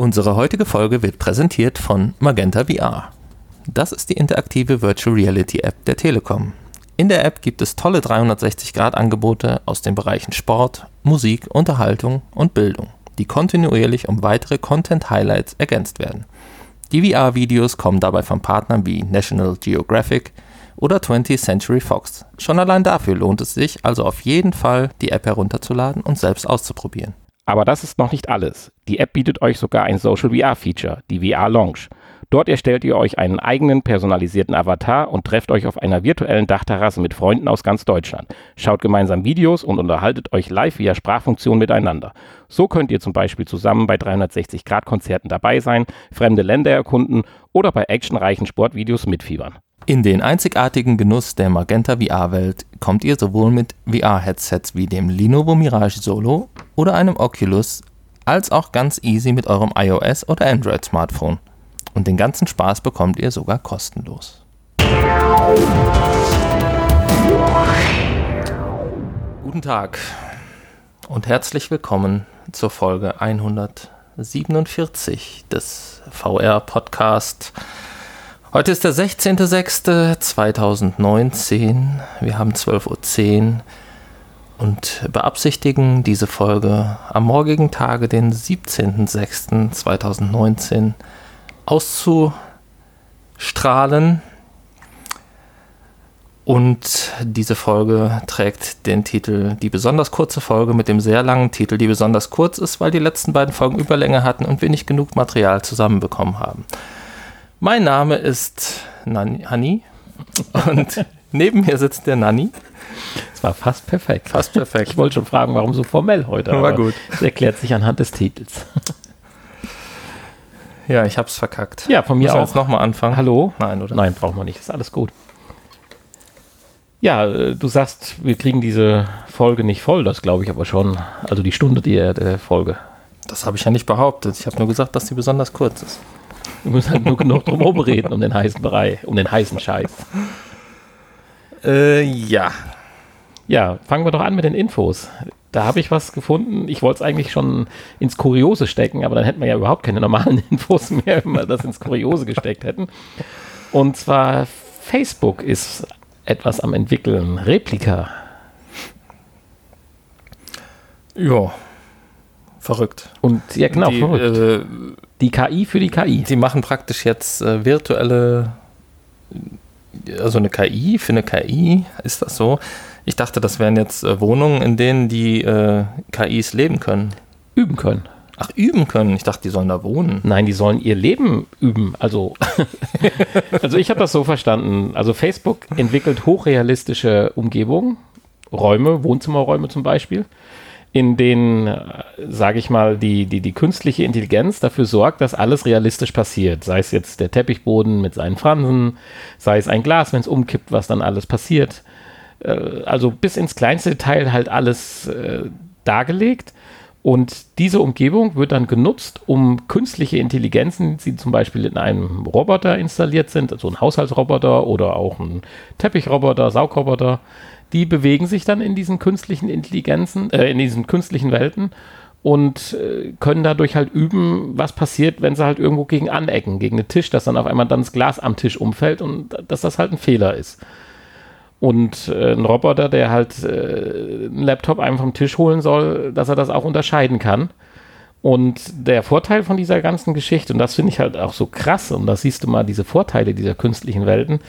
Unsere heutige Folge wird präsentiert von Magenta VR. Das ist die interaktive Virtual Reality App der Telekom. In der App gibt es tolle 360-Grad-Angebote aus den Bereichen Sport, Musik, Unterhaltung und Bildung, die kontinuierlich um weitere Content-Highlights ergänzt werden. Die VR-Videos kommen dabei von Partnern wie National Geographic oder 20th Century Fox. Schon allein dafür lohnt es sich also auf jeden Fall, die App herunterzuladen und selbst auszuprobieren. Aber das ist noch nicht alles. Die App bietet euch sogar ein Social VR Feature, die VR Lounge. Dort erstellt ihr euch einen eigenen personalisierten Avatar und trefft euch auf einer virtuellen Dachterrasse mit Freunden aus ganz Deutschland. Schaut gemeinsam Videos und unterhaltet euch live via Sprachfunktion miteinander. So könnt ihr zum Beispiel zusammen bei 360-Grad-Konzerten dabei sein, fremde Länder erkunden oder bei actionreichen Sportvideos mitfiebern. In den einzigartigen Genuss der Magenta VR-Welt kommt ihr sowohl mit VR-Headsets wie dem Lenovo Mirage Solo oder einem Oculus, als auch ganz easy mit eurem iOS oder Android-Smartphone. Und den ganzen Spaß bekommt ihr sogar kostenlos. Guten Tag und herzlich willkommen zur Folge 147 des VR-Podcast Heute ist der 16.06.2019. Wir haben 12.10 Uhr und beabsichtigen diese Folge am morgigen Tage, den 17.06.2019, auszustrahlen. Und diese Folge trägt den Titel Die besonders kurze Folge mit dem sehr langen Titel, die besonders kurz ist, weil die letzten beiden Folgen Überlänge hatten und wir nicht genug Material zusammenbekommen haben. Mein Name ist Nani, Hani und neben mir sitzt der Nanni. Es war fast perfekt. Fast perfekt. Ich wollte schon fragen, warum so formell heute. War gut. Es erklärt sich anhand des Titels. Ja, ich hab's verkackt. Ja, von mir Müssen auch. nochmal anfangen? Hallo? Nein, oder? Nein, brauchen wir nicht. Ist alles gut. Ja, äh, du sagst, wir kriegen diese Folge nicht voll. Das glaube ich aber schon. Also die Stunde der, der Folge. Das habe ich ja nicht behauptet. Ich habe nur gesagt, dass die besonders kurz ist. Wir müssen halt nur genug drum herum reden, um den heißen Brei, um den heißen Scheiß. Äh, ja. Ja, fangen wir doch an mit den Infos. Da habe ich was gefunden. Ich wollte es eigentlich schon ins Kuriose stecken, aber dann hätten wir ja überhaupt keine normalen Infos mehr, wenn wir das ins Kuriose gesteckt hätten. Und zwar Facebook ist etwas am entwickeln. Replika. Ja. Verrückt. Und ja, genau, die, verrückt. äh, die KI für die KI. die machen praktisch jetzt äh, virtuelle, also eine KI für eine KI, ist das so? Ich dachte, das wären jetzt äh, Wohnungen, in denen die äh, KIs leben können. Üben können. Ach, üben können. Ich dachte, die sollen da wohnen. Nein, die sollen ihr Leben üben. Also, also ich habe das so verstanden. Also Facebook entwickelt hochrealistische Umgebungen, Räume, Wohnzimmerräume zum Beispiel, in denen, sage ich mal, die, die, die künstliche Intelligenz dafür sorgt, dass alles realistisch passiert. Sei es jetzt der Teppichboden mit seinen Fransen, sei es ein Glas, wenn es umkippt, was dann alles passiert. Äh, Also bis ins kleinste Detail halt alles äh, dargelegt. Und diese Umgebung wird dann genutzt, um künstliche Intelligenzen, die zum Beispiel in einem Roboter installiert sind, also ein Haushaltsroboter oder auch ein Teppichroboter, Saugroboter, die bewegen sich dann in diesen künstlichen Intelligenzen, äh, in diesen künstlichen Welten und äh, können dadurch halt üben, was passiert, wenn sie halt irgendwo gegen anecken, gegen den Tisch, dass dann auf einmal dann das Glas am Tisch umfällt und dass das halt ein Fehler ist. Und äh, ein Roboter, der halt äh, einen Laptop einem vom Tisch holen soll, dass er das auch unterscheiden kann. Und der Vorteil von dieser ganzen Geschichte, und das finde ich halt auch so krass, und da siehst du mal diese Vorteile dieser künstlichen Welten.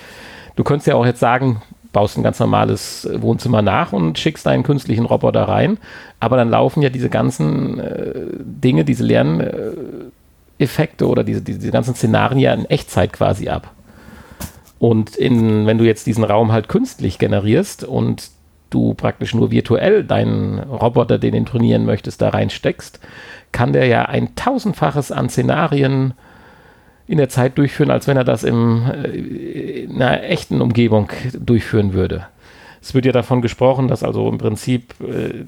Du könntest ja auch jetzt sagen, baust ein ganz normales Wohnzimmer nach und schickst deinen künstlichen Roboter rein, aber dann laufen ja diese ganzen äh, Dinge, diese Lerneffekte oder diese, diese, diese ganzen Szenarien ja in Echtzeit quasi ab. Und in, wenn du jetzt diesen Raum halt künstlich generierst und du praktisch nur virtuell deinen Roboter, den du trainieren möchtest, da reinsteckst, kann der ja ein tausendfaches an Szenarien in der Zeit durchführen, als wenn er das im, äh, in einer echten Umgebung durchführen würde. Es wird ja davon gesprochen, dass also im Prinzip äh,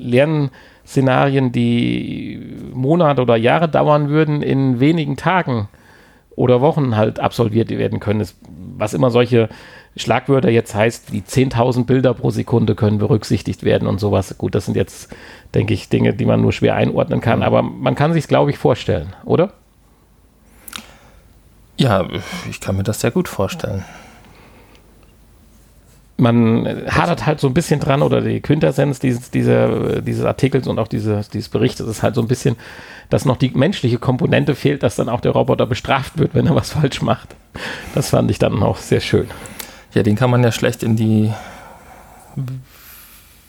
Lernszenarien, die Monate oder Jahre dauern würden, in wenigen Tagen oder Wochen halt absolviert werden können. Es, was immer solche Schlagwörter jetzt heißt, die 10.000 Bilder pro Sekunde können berücksichtigt werden und sowas. Gut, das sind jetzt, denke ich, Dinge, die man nur schwer einordnen kann, aber man kann sich glaube ich, vorstellen, oder? Ja, ich kann mir das sehr gut vorstellen man hadert halt so ein bisschen dran oder die Quintessenz dieses, dieser, dieses Artikels und auch diese, dieses Berichtes ist halt so ein bisschen, dass noch die menschliche Komponente fehlt, dass dann auch der Roboter bestraft wird, wenn er was falsch macht. Das fand ich dann auch sehr schön. Ja, den kann man ja schlecht in die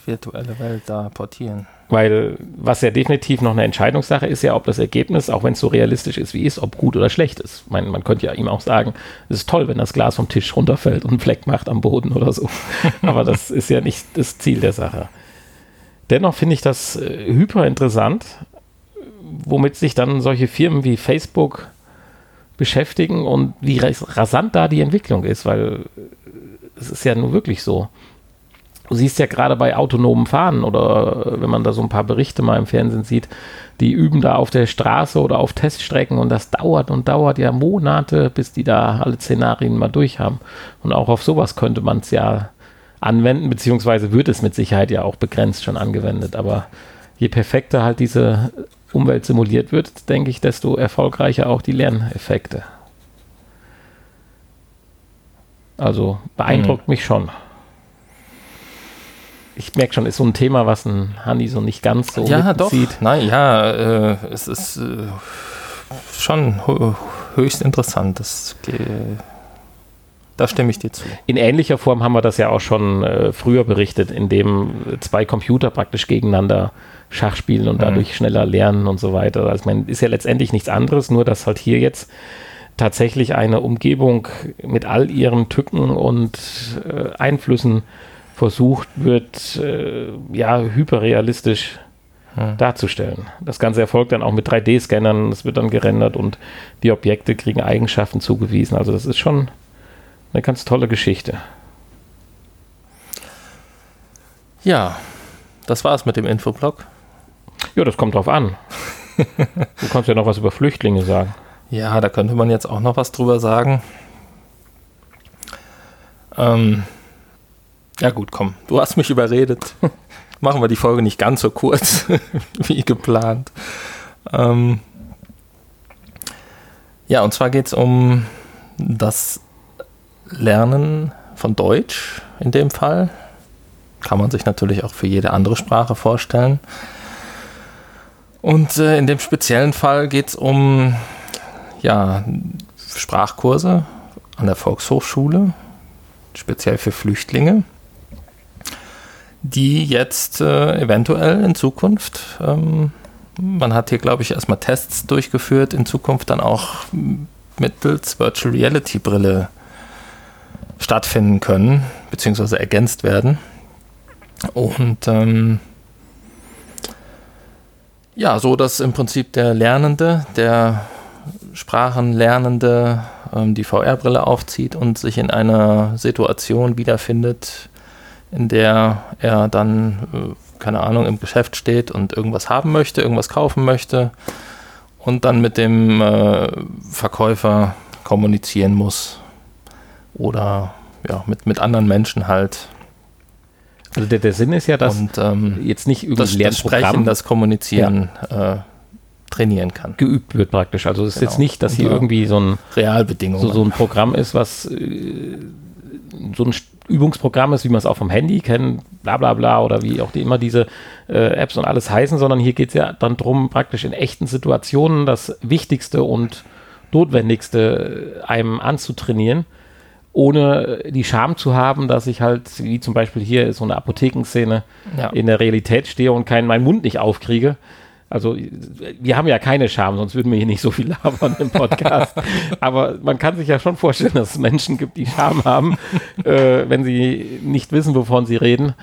virtuelle Welt da portieren. Weil was ja definitiv noch eine Entscheidungssache ist, ja, ob das Ergebnis, auch wenn es so realistisch ist, wie ist, ob gut oder schlecht ist. Ich meine, man könnte ja ihm auch sagen, es ist toll, wenn das Glas vom Tisch runterfällt und einen Fleck macht am Boden oder so. Aber das ist ja nicht das Ziel der Sache. Dennoch finde ich das äh, hyper interessant, womit sich dann solche Firmen wie Facebook beschäftigen und wie rasant da die Entwicklung ist, weil es ist ja nur wirklich so. Du siehst ja gerade bei autonomen Fahren oder äh, wenn man da so ein paar Berichte mal im Fernsehen sieht, die üben da auf der Straße oder auf Teststrecken und das dauert und dauert ja Monate, bis die da alle Szenarien mal durch haben. Und auch auf sowas könnte man es ja anwenden, beziehungsweise wird es mit Sicherheit ja auch begrenzt schon angewendet. Aber je perfekter halt diese Umwelt simuliert wird, denke ich, desto erfolgreicher auch die Lerneffekte. Also beeindruckt mhm. mich schon ich merke schon, ist so ein Thema, was ein Hanni so nicht ganz so ja, doch. sieht. Nein, ja, äh, es ist äh, schon höchst interessant. Das, äh, da stimme ich dir zu. In ähnlicher Form haben wir das ja auch schon äh, früher berichtet, indem zwei Computer praktisch gegeneinander Schach spielen und mhm. dadurch schneller lernen und so weiter. Also man ist ja letztendlich nichts anderes, nur dass halt hier jetzt tatsächlich eine Umgebung mit all ihren Tücken und äh, Einflüssen versucht wird, äh, ja, hyperrealistisch hm. darzustellen. Das Ganze erfolgt dann auch mit 3D-Scannern, es wird dann gerendert und die Objekte kriegen Eigenschaften zugewiesen. Also das ist schon eine ganz tolle Geschichte. Ja, das war's mit dem Infoblog. Ja, das kommt drauf an. du kannst ja noch was über Flüchtlinge sagen. Ja, da könnte man jetzt auch noch was drüber sagen. Ähm, ja gut, komm, du hast mich überredet. Machen wir die Folge nicht ganz so kurz wie geplant. Ähm ja, und zwar geht es um das Lernen von Deutsch in dem Fall. Kann man sich natürlich auch für jede andere Sprache vorstellen. Und äh, in dem speziellen Fall geht es um ja, Sprachkurse an der Volkshochschule, speziell für Flüchtlinge die jetzt äh, eventuell in Zukunft, ähm, man hat hier, glaube ich, erstmal Tests durchgeführt, in Zukunft dann auch mittels Virtual Reality Brille stattfinden können, beziehungsweise ergänzt werden. Und ähm, ja, so dass im Prinzip der Lernende, der Sprachenlernende ähm, die VR-Brille aufzieht und sich in einer Situation wiederfindet, in der er dann, äh, keine Ahnung, im Geschäft steht und irgendwas haben möchte, irgendwas kaufen möchte und dann mit dem äh, Verkäufer kommunizieren muss oder ja, mit, mit anderen Menschen halt. Also der, der Sinn ist ja, dass und, ähm, jetzt nicht irgendwie das, das Sprechen, das Kommunizieren ja. äh, trainieren kann. Geübt wird praktisch. Also es ist genau. jetzt nicht, dass hier irgendwie so ein Realbedingungen. So, so ein Programm ist, was äh, so ein Übungsprogramm ist, wie man es auch vom Handy kennt, bla bla bla oder wie auch die, immer diese äh, Apps und alles heißen, sondern hier geht es ja dann darum, praktisch in echten Situationen das Wichtigste und Notwendigste äh, einem anzutrainieren, ohne die Scham zu haben, dass ich halt, wie zum Beispiel hier so eine Apothekenszene, ja. in der Realität stehe und keinen meinen Mund nicht aufkriege also wir haben ja keine Scham, sonst würden wir hier nicht so viel labern im Podcast. Aber man kann sich ja schon vorstellen, dass es Menschen gibt, die Scham haben, äh, wenn sie nicht wissen, wovon sie reden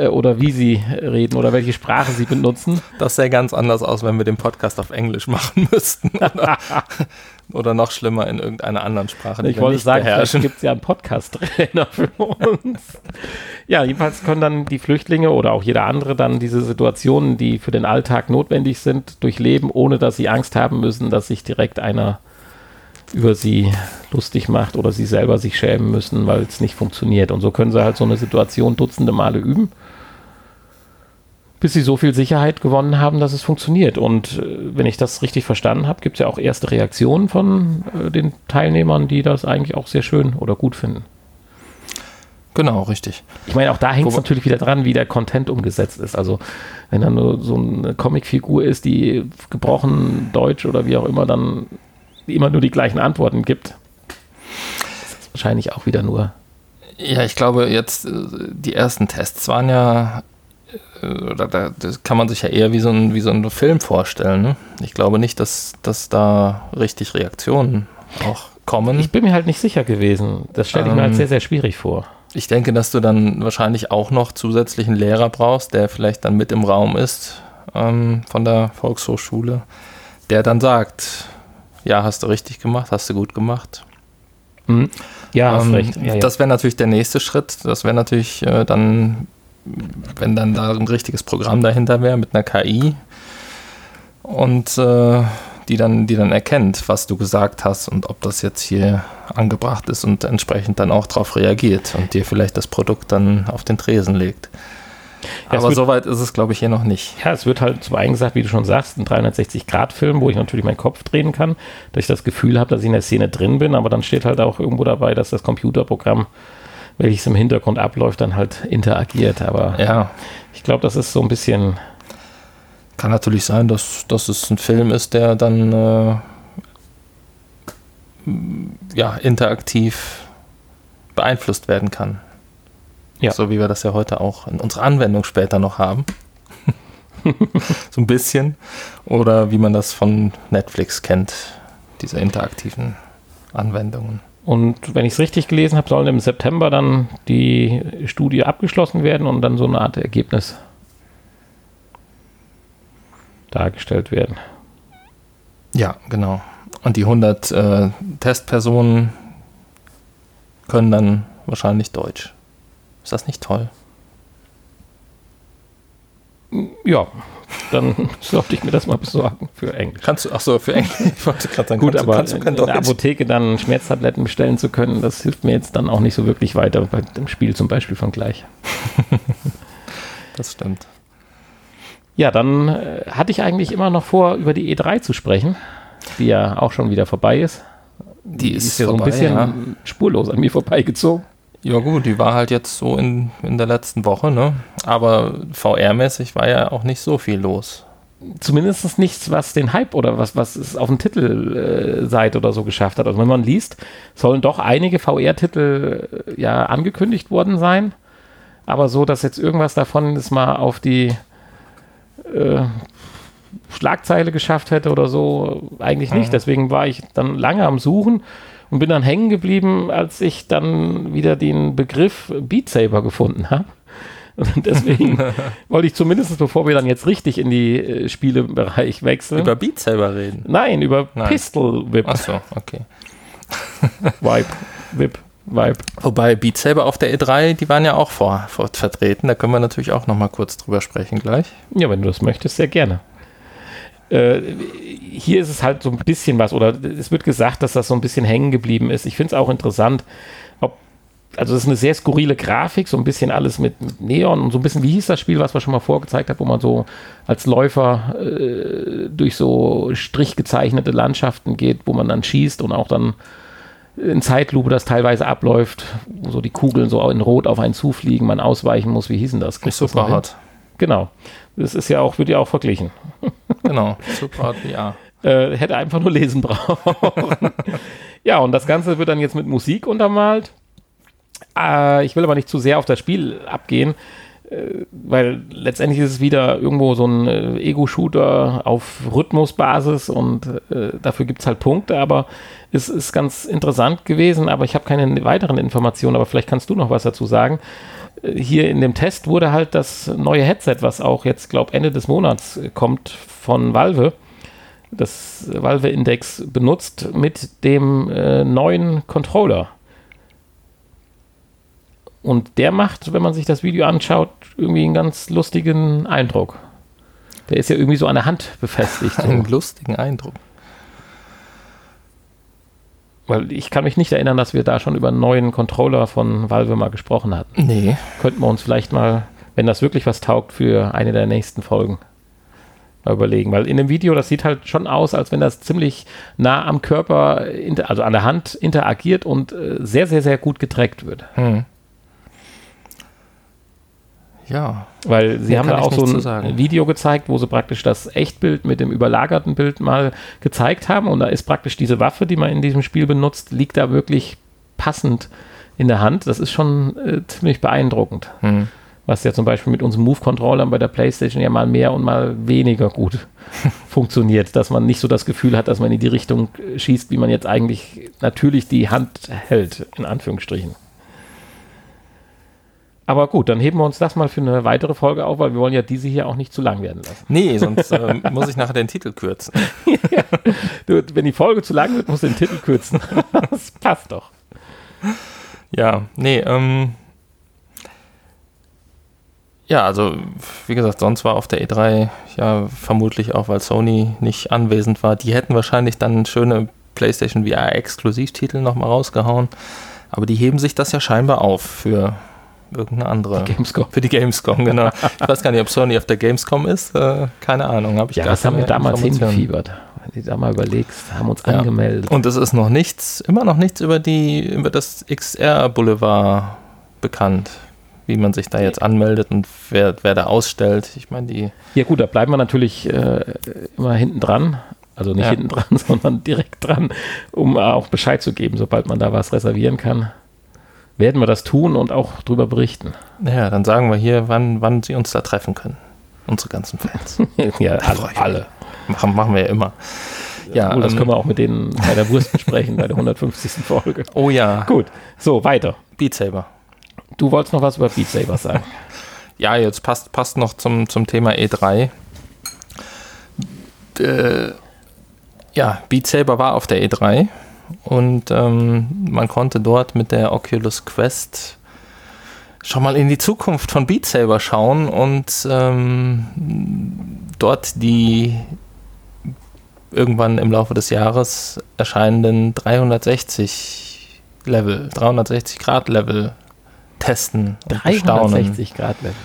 äh, oder wie sie reden oder welche Sprache sie benutzen. Das sähe ganz anders aus, wenn wir den Podcast auf Englisch machen müssten. Oder, oder noch schlimmer in irgendeiner anderen Sprache. ich wollte sagen, es gibt ja einen Podcast-Trainer für uns. Ja, jedenfalls können dann die Flüchtlinge oder auch jeder andere dann diese Situationen, die für den Alltag notwendig sind, durchleben, ohne dass sie Angst haben müssen, dass sich direkt einer über sie lustig macht oder sie selber sich schämen müssen, weil es nicht funktioniert. Und so können sie halt so eine Situation dutzende Male üben, bis sie so viel Sicherheit gewonnen haben, dass es funktioniert. Und äh, wenn ich das richtig verstanden habe, gibt es ja auch erste Reaktionen von äh, den Teilnehmern, die das eigentlich auch sehr schön oder gut finden. Genau, richtig. Ich meine, auch da hängt es natürlich wieder dran, wie der Content umgesetzt ist. Also, wenn da nur so eine Comicfigur ist, die gebrochen Deutsch oder wie auch immer dann immer nur die gleichen Antworten gibt, ist das wahrscheinlich auch wieder nur. Ja, ich glaube, jetzt äh, die ersten Tests waren ja, oder da, das kann man sich ja eher wie so ein, wie so ein Film vorstellen. Ne? Ich glaube nicht, dass, dass da richtig Reaktionen auch kommen. Ich bin mir halt nicht sicher gewesen. Das stelle ich ähm, mir halt ähm, sehr, sehr schwierig vor. Ich denke, dass du dann wahrscheinlich auch noch zusätzlichen Lehrer brauchst, der vielleicht dann mit im Raum ist ähm, von der Volkshochschule, der dann sagt, ja, hast du richtig gemacht, hast du gut gemacht. Mhm. Ja, hast ähm, recht. Ja, das wäre natürlich der nächste Schritt. Das wäre natürlich äh, dann, wenn dann da ein richtiges Programm dahinter wäre mit einer KI und äh, die dann, die dann erkennt, was du gesagt hast und ob das jetzt hier angebracht ist und entsprechend dann auch darauf reagiert und dir vielleicht das Produkt dann auf den Tresen legt. Ja, Aber soweit ist es, glaube ich, hier noch nicht. Ja, es wird halt zum einen gesagt, wie du schon sagst, ein 360-Grad-Film, wo ich natürlich meinen Kopf drehen kann, dass ich das Gefühl habe, dass ich in der Szene drin bin, aber dann steht halt auch irgendwo dabei, dass das Computerprogramm, welches im Hintergrund abläuft, dann halt interagiert. Aber ja. ich glaube, das ist so ein bisschen kann natürlich sein, dass, dass es ein Film ist, der dann äh, ja, interaktiv beeinflusst werden kann. Ja. So wie wir das ja heute auch in unserer Anwendung später noch haben. so ein bisschen. Oder wie man das von Netflix kennt, diese interaktiven Anwendungen. Und wenn ich es richtig gelesen habe, sollen im September dann die Studie abgeschlossen werden und dann so eine Art Ergebnis dargestellt werden. Ja, genau. Und die 100 äh, Testpersonen können dann wahrscheinlich Deutsch. Ist das nicht toll? Ja, dann sollte ich mir das mal besorgen für Englisch. Kannst du, ach so, für Englisch. Ich wollte gerade sagen, Gut, aber du, in der Apotheke dann Schmerztabletten bestellen zu können, das hilft mir jetzt dann auch nicht so wirklich weiter, bei dem Spiel zum Beispiel von gleich. das stimmt. Ja, dann äh, hatte ich eigentlich immer noch vor, über die E3 zu sprechen, die ja auch schon wieder vorbei ist. Die, die ist, ist, ja vorbei, so ein bisschen ja. spurlos an mir vorbeigezogen. Ja gut, die war halt jetzt so in, in der letzten Woche, ne? Aber VR-mäßig war ja auch nicht so viel los. Zumindest nichts, was den Hype oder was, was es auf den Titelseite äh, oder so geschafft hat. Also wenn man liest, sollen doch einige VR-Titel äh, ja angekündigt worden sein. Aber so, dass jetzt irgendwas davon ist mal auf die äh, Schlagzeile geschafft hätte oder so, eigentlich nicht. Mhm. Deswegen war ich dann lange am Suchen und bin dann hängen geblieben, als ich dann wieder den Begriff Beat Saber gefunden habe. Und deswegen wollte ich zumindest, bevor wir dann jetzt richtig in die äh, Spielebereich wechseln. Über Beat Saber reden? Nein, über Nein. Pistol Whip. Achso, okay. Vibe. Whip. Vibe. Wobei Beat Saber auf der E3, die waren ja auch vor, vor vertreten. Da können wir natürlich auch noch mal kurz drüber sprechen gleich. Ja, wenn du das möchtest, sehr gerne. Äh, hier ist es halt so ein bisschen was, oder es wird gesagt, dass das so ein bisschen hängen geblieben ist. Ich finde es auch interessant, ob, also es ist eine sehr skurrile Grafik, so ein bisschen alles mit, mit, Neon und so ein bisschen, wie hieß das Spiel, was wir schon mal vorgezeigt haben, wo man so als Läufer äh, durch so strichgezeichnete Landschaften geht, wo man dann schießt und auch dann in Zeitlupe das teilweise abläuft, wo so die Kugeln so in Rot auf einen zufliegen, man ausweichen muss. Wie hießen das? Nicht super hart. Genau. Das ist ja auch, wird ja auch verglichen. Genau, hart ja. Äh, hätte einfach nur lesen brauchen. ja, und das Ganze wird dann jetzt mit Musik untermalt. Äh, ich will aber nicht zu sehr auf das Spiel abgehen. Äh, weil letztendlich ist es wieder irgendwo so ein äh, Ego-Shooter auf Rhythmusbasis und äh, dafür gibt es halt Punkte, aber es ist ganz interessant gewesen, aber ich habe keine weiteren Informationen, aber vielleicht kannst du noch was dazu sagen. Hier in dem Test wurde halt das neue Headset, was auch jetzt, glaube Ende des Monats kommt von Valve, das Valve Index benutzt mit dem äh, neuen Controller. Und der macht, wenn man sich das Video anschaut, irgendwie einen ganz lustigen Eindruck. Der ist ja irgendwie so an der Hand befestigt. Einen lustigen Eindruck. Weil ich kann mich nicht erinnern, dass wir da schon über einen neuen Controller von Valve mal gesprochen hatten. Nee. Könnten wir uns vielleicht mal, wenn das wirklich was taugt, für eine der nächsten Folgen mal überlegen. Weil in dem Video, das sieht halt schon aus, als wenn das ziemlich nah am Körper, also an der Hand interagiert und äh, sehr, sehr, sehr gut getrackt wird. Hm. Ja. Weil sie haben da auch so ein. Video gezeigt, wo sie praktisch das Echtbild mit dem überlagerten Bild mal gezeigt haben. Und da ist praktisch diese Waffe, die man in diesem Spiel benutzt, liegt da wirklich passend in der Hand. Das ist schon äh, ziemlich beeindruckend. Hm. Was ja zum Beispiel mit unseren Move-Controllern bei der PlayStation ja mal mehr und mal weniger gut funktioniert. Dass man nicht so das Gefühl hat, dass man in die Richtung äh, schießt, wie man jetzt eigentlich natürlich die Hand hält, in Anführungsstrichen. Aber gut, dann heben wir uns das mal für eine weitere Folge auf, weil wir wollen ja diese hier auch nicht zu lang werden lassen. Nee, sonst ähm, muss ich nachher den Titel kürzen. Du, wenn die Folge zu lang wird, musst du den Titel kürzen. das passt doch. Ja, nee, ähm. Ja, also, wie gesagt, sonst war auf der E3 ja vermutlich auch, weil Sony nicht anwesend war. Die hätten wahrscheinlich dann schöne PlayStation VR-Exklusivtitel nochmal rausgehauen. Aber die heben sich das ja scheinbar auf für irgendeine andere. Gamescom. Für die Gamescom, genau. Ich weiß gar nicht, ob Sony auf der Gamescom ist. Äh, keine Ahnung, habe ich Ja, das haben wir damals hingefiebert. Wenn du da mal überlegst, haben uns Ja. angemeldet. Und es ist noch nichts, immer noch nichts über die, über das XR Boulevard bekannt, wie man sich da jetzt anmeldet und wer, wer da ausstellt. Ich meine, die, Ja gut, da bleiben wir natürlich äh, immer hinten dran. Also nicht Ja. hinten dran, sondern direkt dran, um auch Bescheid zu geben, sobald man da was reservieren kann. Werden wir das tun und auch drüber berichten. ja, dann sagen wir hier, wann, wann sie uns da treffen können. Unsere ganzen Fans. ja, alle. alle. machen, machen wir ja immer. Ja, Obwohl, das können wir auch mit denen bei der Wurst besprechen, bei der 150. Folge. Oh ja, Gut, so, weiter. Beat Saber. Du wolltest noch was über Beat Saber sagen. Ja, jetzt passt, passt noch zum, zum Thema E3. Äh, ja, Beat Saber war auf der E3 und ähm, man konnte dort mit der Oculus Quest schon mal in die Zukunft von Beat Saber schauen und ähm, dort die irgendwann im Laufe des Jahres erscheinenden 360 Level, 360 Grad Level testen und bestaunen. 360 Grad Level.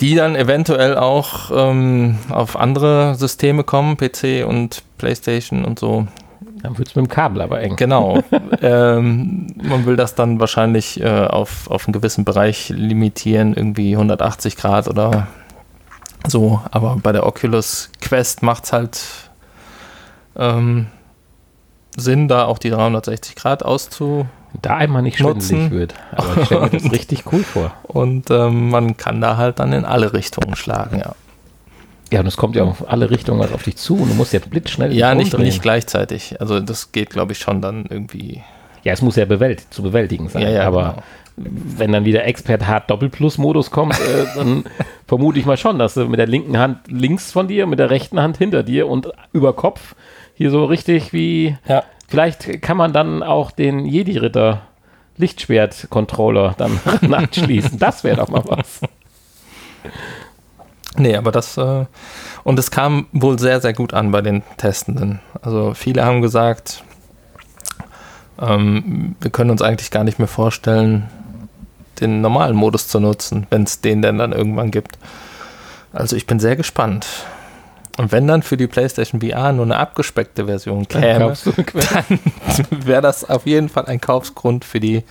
Die dann eventuell auch ähm, auf andere Systeme kommen, PC und PlayStation und so. Dann wird es mit dem Kabel aber eng. Genau. ähm, man will das dann wahrscheinlich äh, auf, auf einen gewissen Bereich limitieren, irgendwie 180 Grad oder so. Aber bei der Oculus Quest macht es halt ähm, Sinn, da auch die 360 Grad auszu Da einmal nicht schwindelig wird. Aber ich stelle mir das richtig cool vor. und ähm, man kann da halt dann in alle Richtungen schlagen, ja. Ja, und es kommt ja auf alle Richtungen was auf dich zu und du musst jetzt blitzschnell Ja, nicht, umdrehen. nicht gleichzeitig. Also das geht, glaube ich, schon dann irgendwie. Ja, es muss ja bewält zu bewältigen sein. Ja, ja, aber genau. wenn dann wieder Expert Hard Doppelplus-Modus kommt, äh, dann vermute ich mal schon, dass du mit der linken Hand links von dir, mit der rechten Hand hinter dir und über Kopf hier so richtig wie. Ja. Vielleicht kann man dann auch den Jedi-Ritter Lichtschwert-Controller dann anschließen. Das wäre doch mal was. Nee, aber das. Äh, und es kam wohl sehr, sehr gut an bei den Testenden. Also viele haben gesagt, ähm, wir können uns eigentlich gar nicht mehr vorstellen, den normalen Modus zu nutzen, wenn es den denn dann irgendwann gibt. Also ich bin sehr gespannt. Und wenn dann für die PlayStation VR nur eine abgespeckte Version käme, Quest? wäre das auf jeden Fall ein Kaufsgrund für die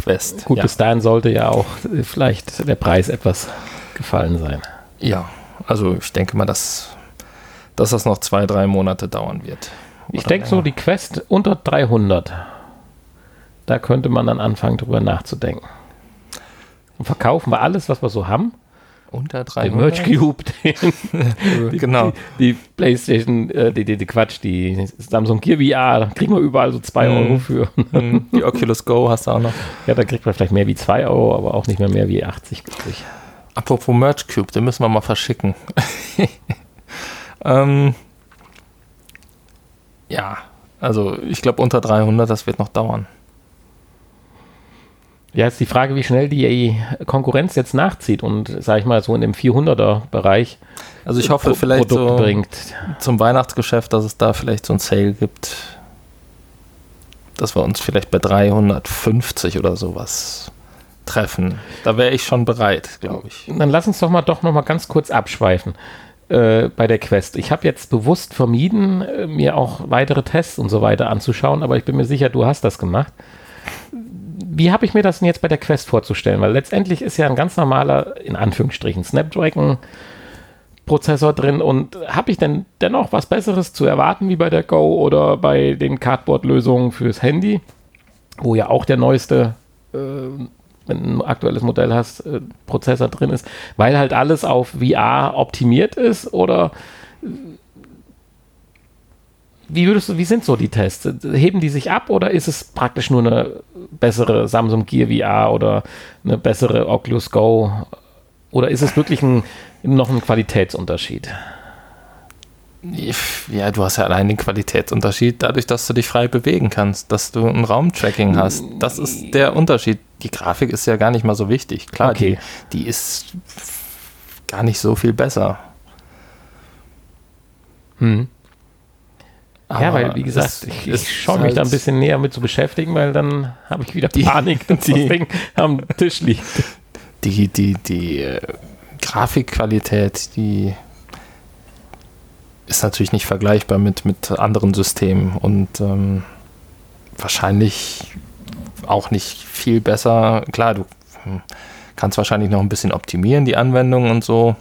Quest. Gut, ja. bis dahin sollte ja auch vielleicht der Preis etwas gefallen sein. Ja, also ich denke mal, dass, dass das noch zwei, drei Monate dauern wird. Ich denke so, die Quest unter 300. Da könnte man dann anfangen, drüber nachzudenken. Und verkaufen wir alles, was wir so haben. unter Den 300. Merch Cube, den, die, genau. die, die Playstation, äh, die, die, die Quatsch, die Samsung Gear VR, da kriegen wir überall so 2 Mhm. Euro für. Hm, Die Oculus Go hast du auch noch. Ja, da kriegt man vielleicht mehr wie 2 Euro, aber auch nicht mehr mehr wie 80, glaube ich. Apropos Merch Cube, den müssen wir mal verschicken. ähm, ja, also ich glaube unter 300, das wird noch dauern. Ja, ist die Frage, wie schnell die Konkurrenz jetzt nachzieht und, sag ich mal, so in dem 400er-Bereich Also ich hoffe Pro- vielleicht Produkt so bringt. zum Weihnachtsgeschäft, dass es da vielleicht so ein Sale gibt. dass wir uns vielleicht bei 350 oder sowas treffen. Da wäre ich schon bereit, glaube ich. Dann lass uns doch mal doch noch mal ganz kurz abschweifen äh, bei der Quest. Ich habe jetzt bewusst vermieden, äh, mir auch weitere Tests und so weiter anzuschauen, aber ich bin mir sicher, du hast das gemacht. Wie habe ich mir das denn jetzt bei der Quest vorzustellen? Weil letztendlich ist ja ein ganz normaler, in Anführungsstrichen, Snapdragon Prozessor drin und habe ich denn dennoch was Besseres zu erwarten wie bei der Go oder bei den Cardboard-Lösungen fürs Handy, wo ja auch der neueste äh, wenn du ein aktuelles Modell hast, äh, Prozessor drin ist, weil halt alles auf VR optimiert ist oder äh, wie würdest du, wie sind so die Tests? Heben die sich ab oder ist es praktisch nur eine bessere Samsung Gear VR oder eine bessere Oculus Go? Oder ist es wirklich ein, noch ein Qualitätsunterschied? Ja, du hast ja allein den Qualitätsunterschied dadurch, dass du dich frei bewegen kannst, dass du ein Raumtracking hast. Das ist der Unterschied. Die Grafik ist ja gar nicht mal so wichtig. Klar, okay. die, die ist gar nicht so viel besser. Hm. ja, weil, wie gesagt, ich, ich schaue mich halt da ein bisschen näher mit zu beschäftigen, weil dann habe ich wieder Panik, dass das Ding am Tisch liegt. Die, die, die äh, Grafikqualität, die ist natürlich nicht vergleichbar mit, mit anderen Systemen und ähm, wahrscheinlich auch nicht viel besser. Klar, du hm, kannst wahrscheinlich noch ein bisschen optimieren, die Anwendung und so,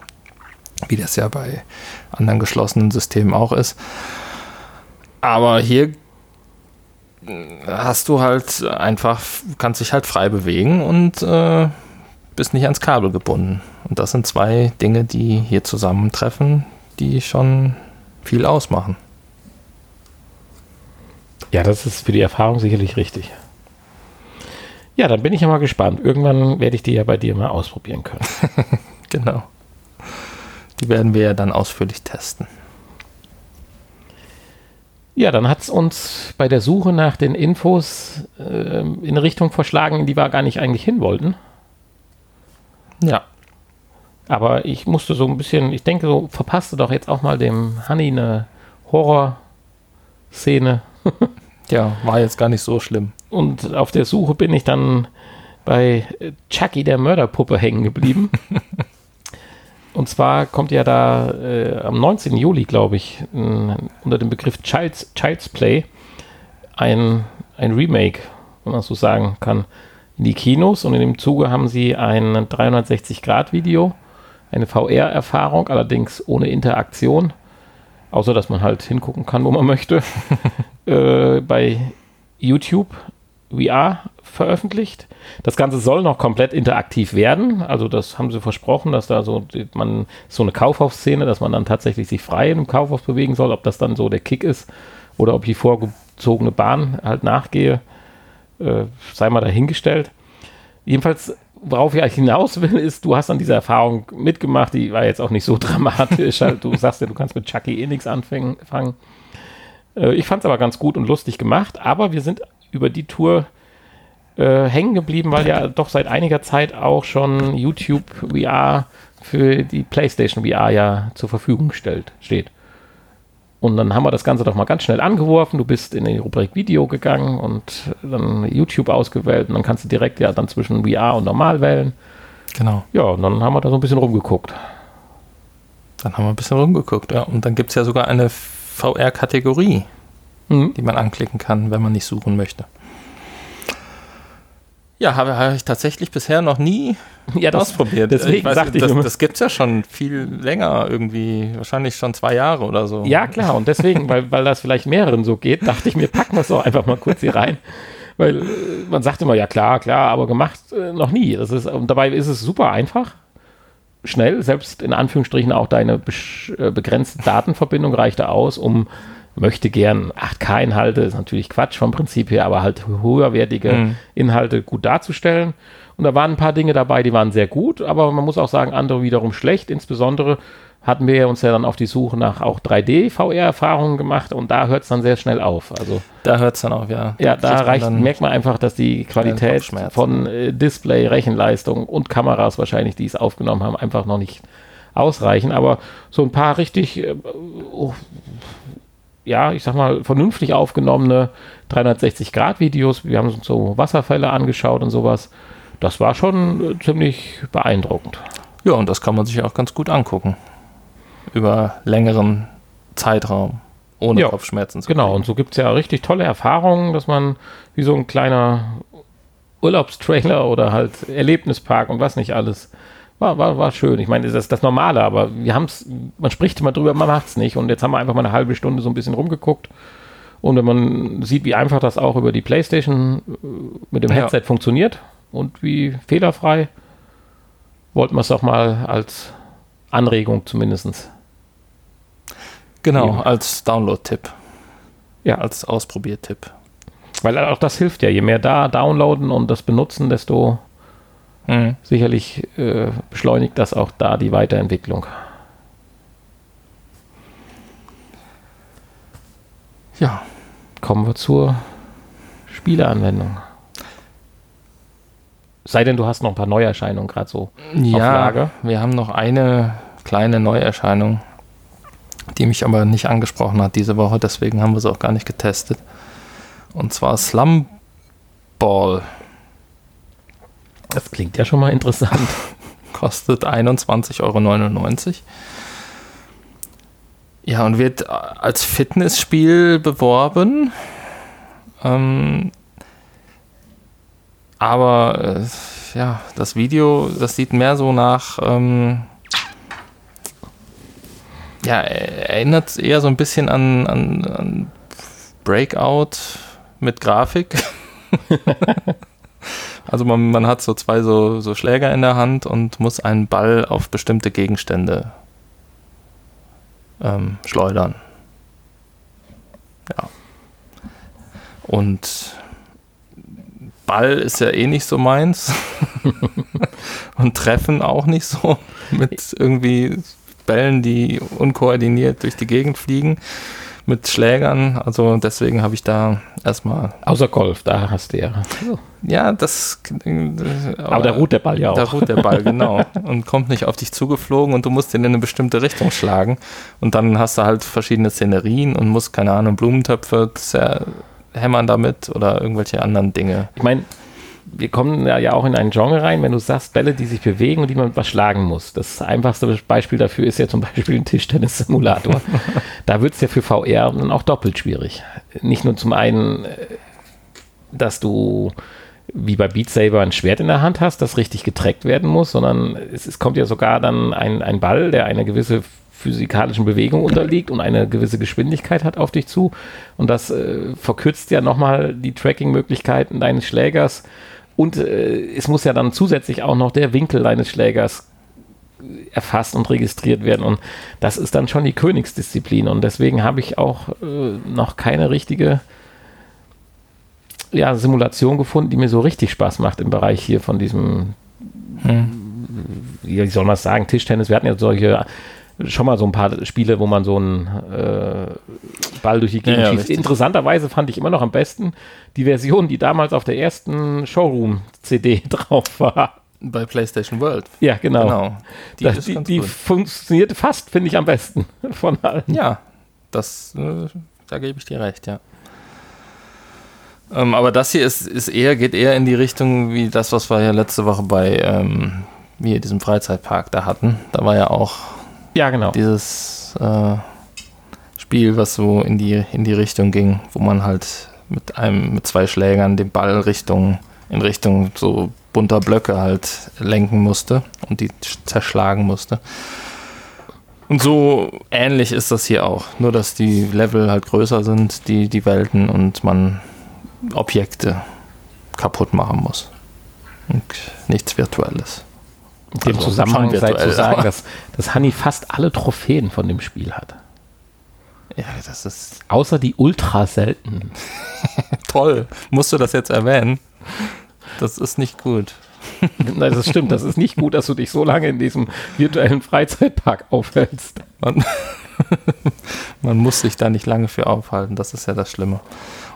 wie das ja bei anderen geschlossenen Systemen auch ist. Aber hier hm, hast du halt einfach, kannst dich halt frei bewegen und äh, bist nicht ans Kabel gebunden. Und das sind zwei Dinge, die hier zusammentreffen, die schon viel ausmachen. Ja, das ist für die Erfahrung sicherlich richtig. Ja, dann bin ich ja mal gespannt. Irgendwann werde ich die ja bei dir mal ausprobieren können. genau. Die werden wir ja dann ausführlich testen. Ja, dann hat es uns bei der Suche nach den Infos äh, in eine Richtung verschlagen, in die wir gar nicht eigentlich hin wollten. Ja. Aber ich musste so ein bisschen, ich denke, so verpasste doch jetzt auch mal dem Honey eine Horror-Szene. ja, war jetzt gar nicht so schlimm. Und auf der Suche bin ich dann bei Chucky der Mörderpuppe hängen geblieben. Und zwar kommt ja da äh, am 19. Juli, glaube ich, äh, unter dem Begriff Child's, Child's Play ein, ein Remake, wenn man so sagen kann, in die Kinos. Und in dem Zuge haben sie ein 360-Grad-Video eine VR-Erfahrung, allerdings ohne Interaktion, außer dass man halt hingucken kann, wo man möchte, äh, bei YouTube VR veröffentlicht. Das Ganze soll noch komplett interaktiv werden. Also das haben sie versprochen, dass da so man so eine Kaufhausszene, dass man dann tatsächlich sich frei im Kaufhaus bewegen soll. Ob das dann so der Kick ist oder ob die vorgezogene Bahn halt nachgehe, äh, sei mal dahingestellt. Jedenfalls worauf ich hinaus will, ist, du hast dann diese Erfahrung mitgemacht, die war jetzt auch nicht so dramatisch. Halt, du sagst ja, du kannst mit Chucky eh nichts anfangen. Äh, ich fand es aber ganz gut und lustig gemacht, aber wir sind über die Tour äh, hängen geblieben, weil ja doch seit einiger Zeit auch schon YouTube VR für die PlayStation VR ja zur Verfügung stellt, steht. Und dann haben wir das Ganze doch mal ganz schnell angeworfen. Du bist in die Rubrik Video gegangen und dann YouTube ausgewählt und dann kannst du direkt ja dann zwischen VR und normal wählen. Genau. Ja, und dann haben wir da so ein bisschen rumgeguckt. Dann haben wir ein bisschen rumgeguckt, ja. Und dann gibt es ja sogar eine VR-Kategorie, mhm. die man anklicken kann, wenn man nicht suchen möchte. Ja, habe, habe ich tatsächlich bisher noch nie ja, das, ausprobiert. Deswegen ich sagte ich das, das gibt es ja schon viel länger irgendwie, wahrscheinlich schon zwei Jahre oder so. Ja, klar. Und deswegen, weil, weil das vielleicht mehreren so geht, dachte ich mir, packen wir es doch einfach mal kurz hier rein. Weil äh, man sagt immer, ja klar, klar, aber gemacht äh, noch nie. Das ist, und dabei ist es super einfach, schnell, selbst in Anführungsstrichen auch deine äh, begrenzte Datenverbindung reichte aus, um möchte gern 8K-Inhalte, ist natürlich Quatsch vom Prinzip her, aber halt höherwertige mhm. Inhalte gut darzustellen. Und da waren ein paar Dinge dabei, die waren sehr gut, aber man muss auch sagen, andere wiederum schlecht. Insbesondere hatten wir uns ja dann auf die Suche nach auch 3D-VR-Erfahrungen gemacht und da hört es dann sehr schnell auf. Also da hört es dann auf, ja. Ja, da reicht, merkt man einfach, dass die Qualität von äh, Display, Rechenleistung und Kameras wahrscheinlich, die es aufgenommen haben, einfach noch nicht ausreichen. Aber so ein paar richtig äh, oh, ja, ich sag mal, vernünftig aufgenommene 360-Grad-Videos. Wir haben uns so Wasserfälle angeschaut und sowas. Das war schon äh, ziemlich beeindruckend. Ja, und das kann man sich auch ganz gut angucken. Über längeren Zeitraum. Ohne Ja, Kopfschmerzen zu Genau, kriegen. und so gibt es ja richtig tolle Erfahrungen, dass man wie so ein kleiner Urlaubstrailer oder halt Erlebnispark und was nicht alles. War, war, war schön. Ich meine, das ist das Normale, aber wir haben es, man spricht immer drüber, man macht es nicht. Und jetzt haben wir einfach mal eine halbe Stunde so ein bisschen rumgeguckt. Und wenn man sieht, wie einfach das auch über die Playstation äh, mit dem Ja. Headset funktioniert und wie fehlerfrei, wollten wir es auch mal als Anregung zumindest. Genau, Eben. als Download-Tipp. Ja. Als Ausprobiertipp. Weil auch das hilft ja. Je mehr da downloaden und das benutzen, desto Mhm. sicherlich äh, beschleunigt das auch da die Weiterentwicklung. Ja, Kommen wir zur Spieleanwendung. Sei denn, du hast noch ein paar Neuerscheinungen gerade so. ja Lager. wir haben noch eine kleine Neuerscheinung, die mich aber nicht angesprochen hat diese Woche, deswegen haben wir sie auch gar nicht getestet. Und zwar Slum Ball Das klingt ja schon mal interessant. kostet 21,99 Euro. Ja, und wird als Fitnessspiel beworben. Ähm, aber äh, ja, das Video, das sieht mehr so nach. Ähm, ja, er- erinnert eher so ein bisschen an, an, an Breakout mit Grafik. Also man, man hat so zwei so, so Schläger in der Hand und muss einen Ball auf bestimmte Gegenstände ähm, schleudern. Ja. Und Ball ist ja eh nicht so meins. und Treffen auch nicht so. Mit irgendwie Bällen, die unkoordiniert durch die Gegend fliegen. Mit Schlägern. Also deswegen habe ich da erstmal. Außer Golf, da hast du ja. Ja, das. äh, Aber da ruht der Ball ja Da auch. ruht der Ball, genau. Und kommt nicht auf dich zugeflogen und du musst ihn in eine bestimmte Richtung schlagen. Und dann hast du halt verschiedene Szenerien und musst, keine Ahnung, Blumentöpfe hämmern damit oder irgendwelche anderen Dinge. Ich meine, wir kommen ja, auch in ein Genre rein, wenn du sagst, Bälle, die sich bewegen und die man was schlagen muss. Das einfachste Beispiel dafür ist ja zum Beispiel ein Tischtennis-Simulator. da wird es ja für VR dann auch doppelt schwierig. Nicht nur zum einen, äh, dass du wie bei Beat Saber ein Schwert in der Hand hast, das richtig getrackt werden muss, sondern es, es kommt ja sogar dann ein, ein Ball, der eine gewisse physikalischen Bewegung unterliegt und eine gewisse Geschwindigkeit hat auf dich zu. Und das äh, verkürzt ja nochmal die Tracking-Möglichkeiten deines Schlägers. Und äh, es muss ja dann zusätzlich auch noch der Winkel deines Schlägers erfasst und registriert werden. Und das ist dann schon die Königsdisziplin. Und deswegen habe ich auch äh, noch keine richtige ja, Simulation gefunden, die mir so richtig Spaß macht im Bereich hier von diesem, wie soll man es sagen, Tischtennis. Wir hatten ja solche schon mal so ein paar Spiele, wo man so einen äh, Ball durch die Gegend Ja, ja, schießt. richtig. Interessanterweise fand ich immer noch am besten die Version, die damals auf der ersten Showroom-CD drauf war. Bei PlayStation World. Ja, genau. Genau. Die Das, die die funktioniert fast, finde ich, am besten von allen. Ja, das, äh, da gebe ich dir recht, ja. Ähm, aber das hier ist, ist eher, geht eher in die Richtung wie das, was wir ja letzte Woche bei ähm, wie diesem Freizeitpark da hatten. Da war ja auch Ja, genau. dieses äh, Spiel, was so in die, in die Richtung ging, wo man halt mit einem, mit zwei Schlägern den Ball Richtung, in Richtung so bunter Blöcke halt lenken musste und die zerschlagen musste. Und so ähnlich ist das hier auch. Nur, dass die Level halt größer sind, die, die Welten und man Objekte kaputt machen muss. Und nichts Virtuelles. In dem Also, Zusammenhang sei zu sagen, dass, dass Honey fast alle Trophäen von dem Spiel hat. Ja, das ist Außer die ultra seltenen. toll. Musst du das jetzt erwähnen? Das ist nicht gut. Nein, das stimmt. Das ist nicht gut, dass du dich so lange in diesem virtuellen Freizeitpark aufhältst. Man, man muss sich da nicht lange für aufhalten. Das ist ja das Schlimme.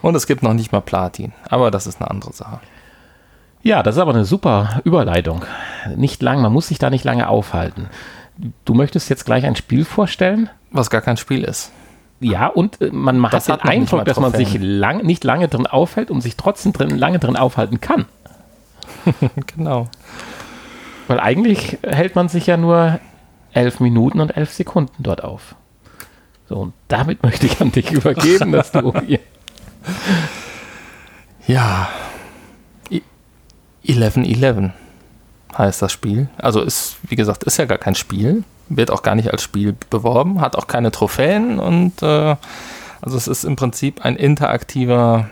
Und es gibt noch nicht mal Platin. Aber das ist eine andere Sache. Ja, das ist aber eine super Überleitung. Nicht lang, man muss sich da nicht lange aufhalten. Du möchtest jetzt gleich ein Spiel vorstellen? Was gar kein Spiel ist. Ja, und äh, man hat Das den hat noch nicht Eindruck, dass man Trophäen. sich lang, nicht lange drin aufhält und sich trotzdem drin, lange drin aufhalten kann. Genau. Weil eigentlich hält man sich ja nur elf Minuten und elf Sekunden dort auf. So, und damit möchte ich an dich übergeben, dass du hier. Ja. I- 11-11 heißt das Spiel. Also ist, wie gesagt, ist ja gar kein Spiel. Wird auch gar nicht als Spiel beworben, hat auch keine Trophäen und äh, also es ist im Prinzip ein interaktiver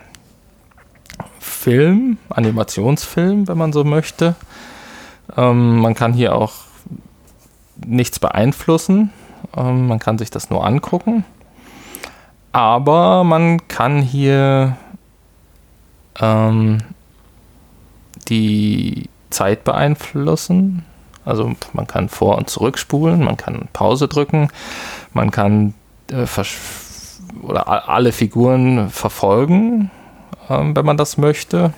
Film, Animationsfilm, wenn man so möchte. Ähm, man kann hier auch nichts beeinflussen. Ähm, man kann sich das nur angucken. Aber man kann hier ähm, die Zeit beeinflussen. Also man kann vor- und zurückspulen, man kann Pause drücken, man kann äh, oder alle Figuren verfolgen, ähm, wenn man das möchte.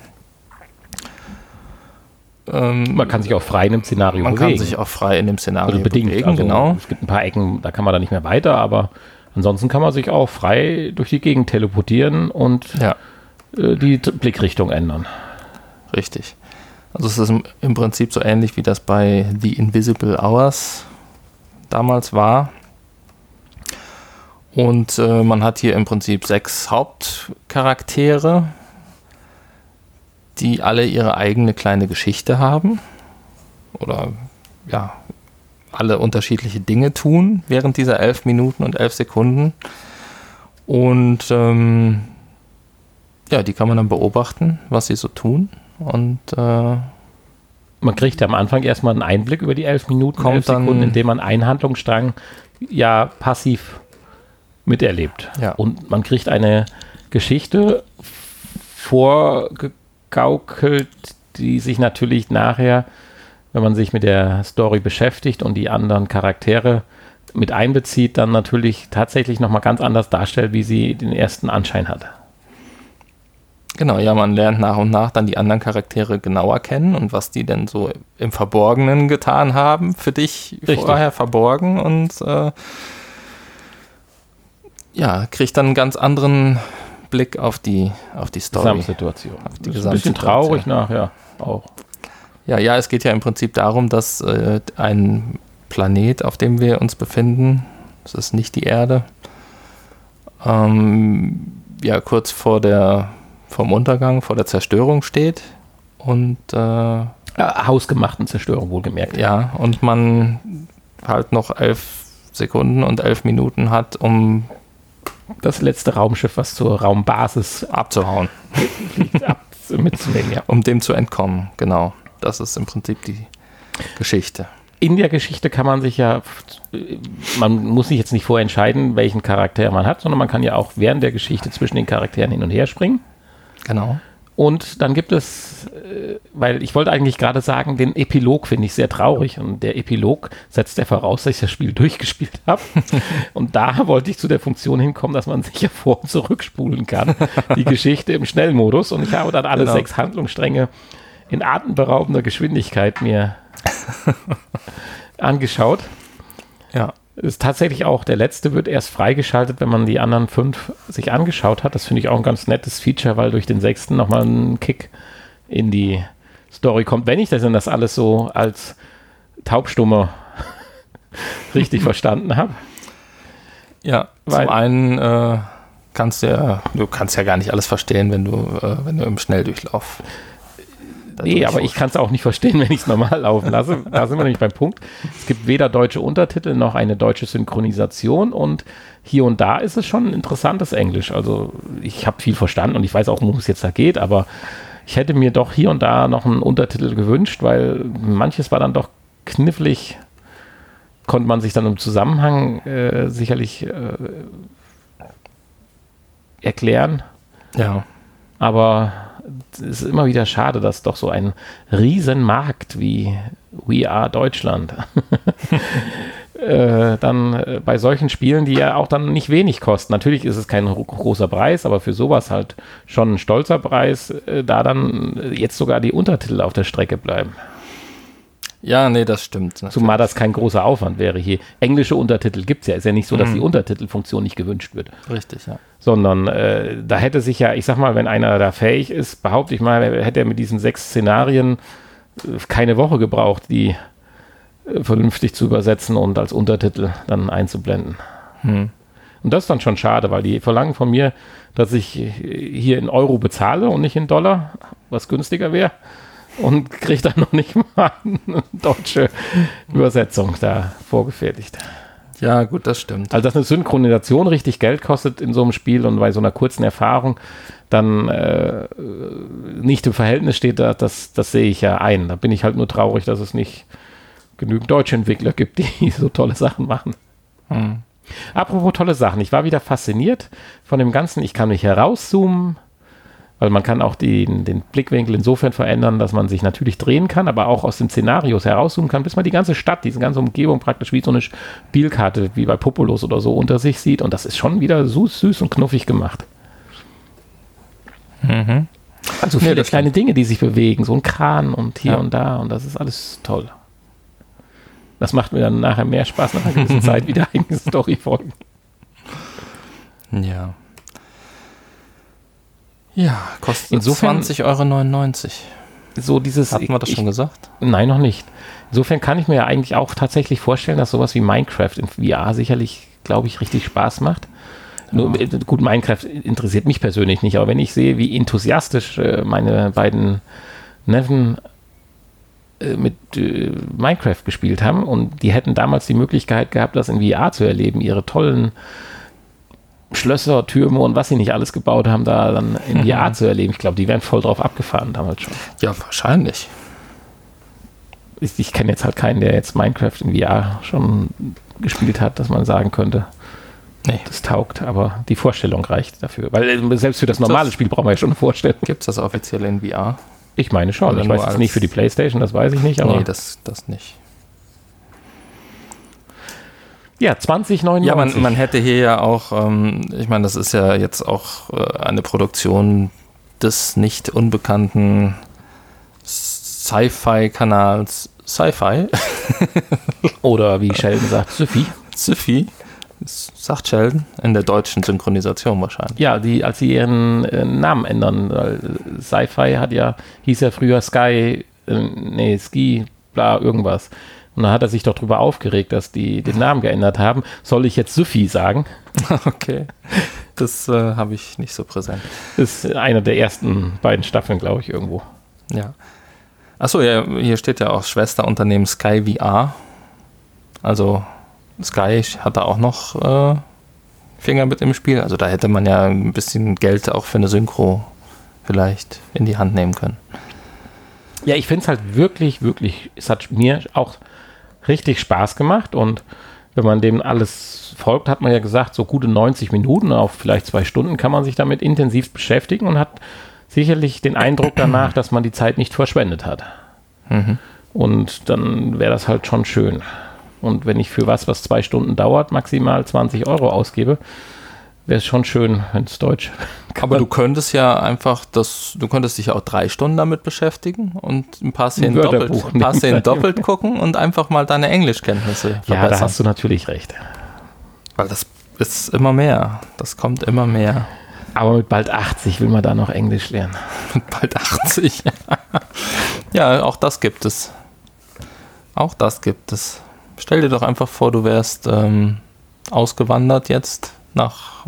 Ähm, Man kann sich auch frei in einem Szenario man bewegen. kann sich auch frei in dem Szenario also bedingt. bewegen, also genau. Es gibt ein paar Ecken, da kann man da nicht mehr weiter, aber ansonsten kann man sich auch frei durch die Gegend teleportieren und Ja, äh, die Blickrichtung ändern. Richtig. Also es ist im, Prinzip so ähnlich wie das bei The Invisible Hours damals war. Und äh, man hat hier im Prinzip sechs Hauptcharaktere, die alle ihre eigene kleine Geschichte haben. Oder ja, alle unterschiedliche Dinge tun während dieser elf Minuten und elf Sekunden. Und ähm, ja, die kann man dann beobachten, was sie so tun. Und äh, Man kriegt am Anfang erstmal einen Einblick über die elf Minuten, Kommt elf Sekunden, dann- indem man einen Handlungsstrang ja passiv miterlebt. Ja. Und man kriegt eine Geschichte vorgegaukelt, die sich natürlich nachher, wenn man sich mit der Story beschäftigt und die anderen Charaktere mit einbezieht, dann natürlich tatsächlich nochmal ganz anders darstellt, wie sie den ersten Anschein hat. Genau, ja, man lernt nach und nach dann die anderen Charaktere genauer kennen und was die denn so im Verborgenen getan haben, für dich Richtig. vorher verborgen und äh, ja, kriegt dann einen ganz anderen Blick auf die, auf die Story. Gesamtsituation. die Das ist ein bisschen Gesamtsituation. traurig nachher auch. Ja, ja, es geht ja im Prinzip darum, dass äh, ein Planet, auf dem wir uns befinden, das ist nicht die Erde, ähm, ja, kurz vor der, vom Untergang, vor der Zerstörung steht und äh, hausgemachten Zerstörung wohlgemerkt. Ja, und man halt noch elf Sekunden und elf Minuten hat, um Das letzte Raumschiff, was zur Raumbasis abzuhauen, ab, mitzunehmen. Ja. um dem zu entkommen. Genau. Das ist im Prinzip die Geschichte. In der Geschichte kann man sich ja, man muss sich jetzt nicht vorentscheiden, welchen Charakter man hat, sondern man kann ja auch während der Geschichte zwischen den Charakteren hin und her springen. Genau. Und dann gibt es, äh, weil ich wollte eigentlich gerade sagen, den Epilog finde ich sehr traurig. Und der Epilog setzt ja voraus, dass ich das Spiel durchgespielt habe. und da wollte ich zu der Funktion hinkommen, dass man sich ja vor- und zurückspulen kann. Die Geschichte im Schnellmodus. Und ich habe dann alle Genau. sechs Handlungsstränge in atemberaubender Geschwindigkeit mir angeschaut. Ja. Ist tatsächlich auch, der letzte wird erst freigeschaltet, wenn man die anderen fünf sich angeschaut hat. Das finde ich auch ein ganz nettes Feature, weil durch den sechsten nochmal ein Kick in die Story kommt. Wenn ich das denn das alles so als Taubstumme richtig verstanden habe. Ja, Weil- zum einen äh, kannst du ja, du kannst ja gar nicht alles verstehen, wenn du, äh, wenn du im Schnelldurchlauf. Nee, aber ich kann es auch nicht verstehen, wenn ich es normal laufen lasse. Da sind wir nämlich beim Punkt. Es gibt weder deutsche Untertitel noch eine deutsche Synchronisation und hier und da ist es schon ein interessantes Englisch. Also ich habe viel verstanden und ich weiß auch, worum es jetzt da geht, aber ich hätte mir doch hier und da noch einen Untertitel gewünscht, weil manches war dann doch knifflig. Konnte man sich dann im Zusammenhang äh, sicherlich äh, erklären. Ja, Aber es ist immer wieder schade, dass doch so ein Riesenmarkt wie We Are Deutschland äh, dann äh, bei solchen Spielen, die ja auch dann nicht wenig kosten, natürlich ist es kein gro- großer Preis, aber für sowas halt schon ein stolzer Preis, äh, da dann jetzt sogar die Untertitel auf der Strecke bleiben. Ja, nee, das stimmt. Natürlich. Zumal das kein großer Aufwand wäre hier. Englische Untertitel gibt es ja. Ist ja nicht so, dass mhm. die Untertitelfunktion nicht gewünscht wird. Richtig, ja. Sondern äh, da hätte sich ja, ich sag mal, wenn einer da fähig ist, behaupte ich mal, hätte er mit diesen sechs Szenarien äh, keine Woche gebraucht, die äh, vernünftig zu übersetzen und als Untertitel dann einzublenden. Mhm. Und das ist dann schon schade, weil die verlangen von mir, dass ich hier in Euro bezahle und nicht in Dollar, was günstiger wäre und kriegt dann noch nicht mal eine deutsche Übersetzung da vorgefertigt. Ja, gut, das stimmt. Also, dass eine Synchronisation richtig Geld kostet in so einem Spiel und bei so einer kurzen Erfahrung dann äh, nicht im Verhältnis steht, das, das sehe ich ja ein. Da bin ich halt nur traurig, dass es nicht genügend deutsche Entwickler gibt, die so tolle Sachen machen. Hm. Apropos tolle Sachen, ich war wieder fasziniert von dem Ganzen. Ich kann mich herauszoomen, weil man kann auch den, den Blickwinkel insofern verändern, dass man sich natürlich drehen kann, aber auch aus den Szenarios herauszoomen kann, bis man die ganze Stadt, diese ganze Umgebung praktisch wie so eine Spielkarte, wie bei Populus oder so, unter sich sieht. Und das ist schon wieder süß, süß und knuffig gemacht. Mhm. Also viele nee, kleine Dinge, die sich bewegen, so ein Kran und hier ja. und da und das ist alles toll. Das macht mir dann nachher mehr Spaß nach einer gewissen Zeit, wie der eigene Story folgen. Ja. Ja, kostet Insofern 20,99 Euro. So dieses. Hatten wir das ich, schon gesagt? Nein, noch nicht. Insofern kann ich mir ja eigentlich auch tatsächlich vorstellen, dass sowas wie Minecraft in VR sicherlich, glaube ich, richtig Spaß macht. Nur, äh, gut, Minecraft interessiert mich persönlich nicht, aber wenn ich sehe, wie enthusiastisch äh, meine beiden Neven äh, mit Minecraft gespielt haben und die hätten damals die Möglichkeit gehabt, das in VR zu erleben, ihre tollen Schlösser, Türme und was sie nicht alles gebaut haben, da dann in VR mhm. zu erleben. Ich glaube, die wären voll drauf abgefahren damals schon. Ja, wahrscheinlich. Ich, ich kenne jetzt halt keinen, der jetzt Minecraft in VR schon gespielt hat, dass man sagen könnte, nee. das taugt, aber die Vorstellung reicht dafür. Weil äh, selbst für das normale das Spiel brauchen wir ja schon eine Vorstellung. Gibt es das offiziell in VR? Ich meine schon. Oder ich weiß jetzt nicht für die Playstation, das weiß ich nicht. Aber nee, das, das nicht. Ja, 2099. Ja, man, man hätte hier ja auch, ähm, ich meine, das ist ja jetzt auch äh, eine Produktion des nicht unbekannten Sci-Fi-Kanals Sci-Fi. Oder wie Sheldon sagt, Syfy. Syfy. Sagt Sheldon in der deutschen Synchronisation wahrscheinlich. Ja, die, als sie ihren äh, Namen ändern, Sci-Fi hat ja, hieß ja früher Sky, äh, nee, Ski, bla, irgendwas. Und da hat er sich doch drüber aufgeregt, dass die den Namen geändert haben. Soll ich jetzt Sufi sagen? Okay. Das äh, habe ich nicht so präsent. Ist einer der ersten beiden Staffeln, glaube ich, irgendwo. Ja. Achso, ja, hier steht ja auch Schwesterunternehmen Sky VR. Also Sky hat da auch noch äh, Finger mit im Spiel. Also da hätte man ja ein bisschen Geld auch für eine Synchro vielleicht in die Hand nehmen können. Ja, ich finde es halt wirklich, wirklich, es hat mir auch richtig Spaß gemacht und wenn man dem alles folgt, hat man ja gesagt, so gute 90 Minuten, auf vielleicht zwei Stunden kann man sich damit intensiv beschäftigen und hat sicherlich den Eindruck danach, dass man die Zeit nicht verschwendet hat. Mhm. Und dann wäre das halt schon schön. Und wenn ich für was, was zwei Stunden dauert, maximal 20 Euro ausgebe, wäre es schon schön, wenn es Deutsch. Aber du könntest ja einfach das, du könntest dich ja auch drei Stunden damit beschäftigen und ein paar Szenen, doppelt, ein paar Szenen doppelt gucken und einfach mal deine Englischkenntnisse verbessern. Ja, da hast du natürlich recht. Weil das ist immer mehr. Das kommt immer mehr. Aber mit bald 80 will man da noch Englisch lernen. Mit bald 80. ja, auch das gibt es. Auch das gibt es. Stell dir doch einfach vor, du wärst ähm, ausgewandert jetzt nach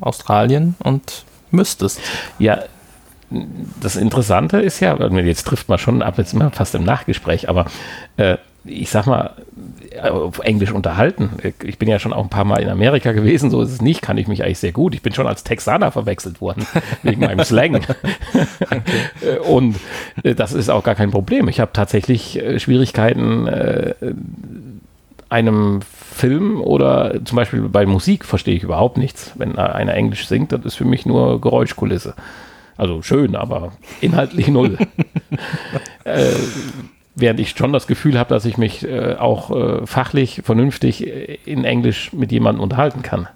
Australien und müsstest. Ja, das Interessante ist ja, jetzt trifft man schon ab, jetzt immer fast im Nachgespräch, aber äh, ich sag mal, auf Englisch unterhalten. Ich bin ja schon auch ein paar Mal in Amerika gewesen, so ist es nicht, kann ich mich eigentlich sehr gut. Ich bin schon als Texaner verwechselt worden, wegen meinem Slang. okay. Und äh, das ist auch gar kein Problem. Ich habe tatsächlich äh, Schwierigkeiten, äh, einem Film oder zum Beispiel bei Musik verstehe ich überhaupt nichts. Wenn einer Englisch singt, das ist für mich nur Geräuschkulisse. Also schön, aber inhaltlich null. äh, während ich schon das Gefühl habe, dass ich mich äh, auch äh, fachlich vernünftig in Englisch mit jemandem unterhalten kann.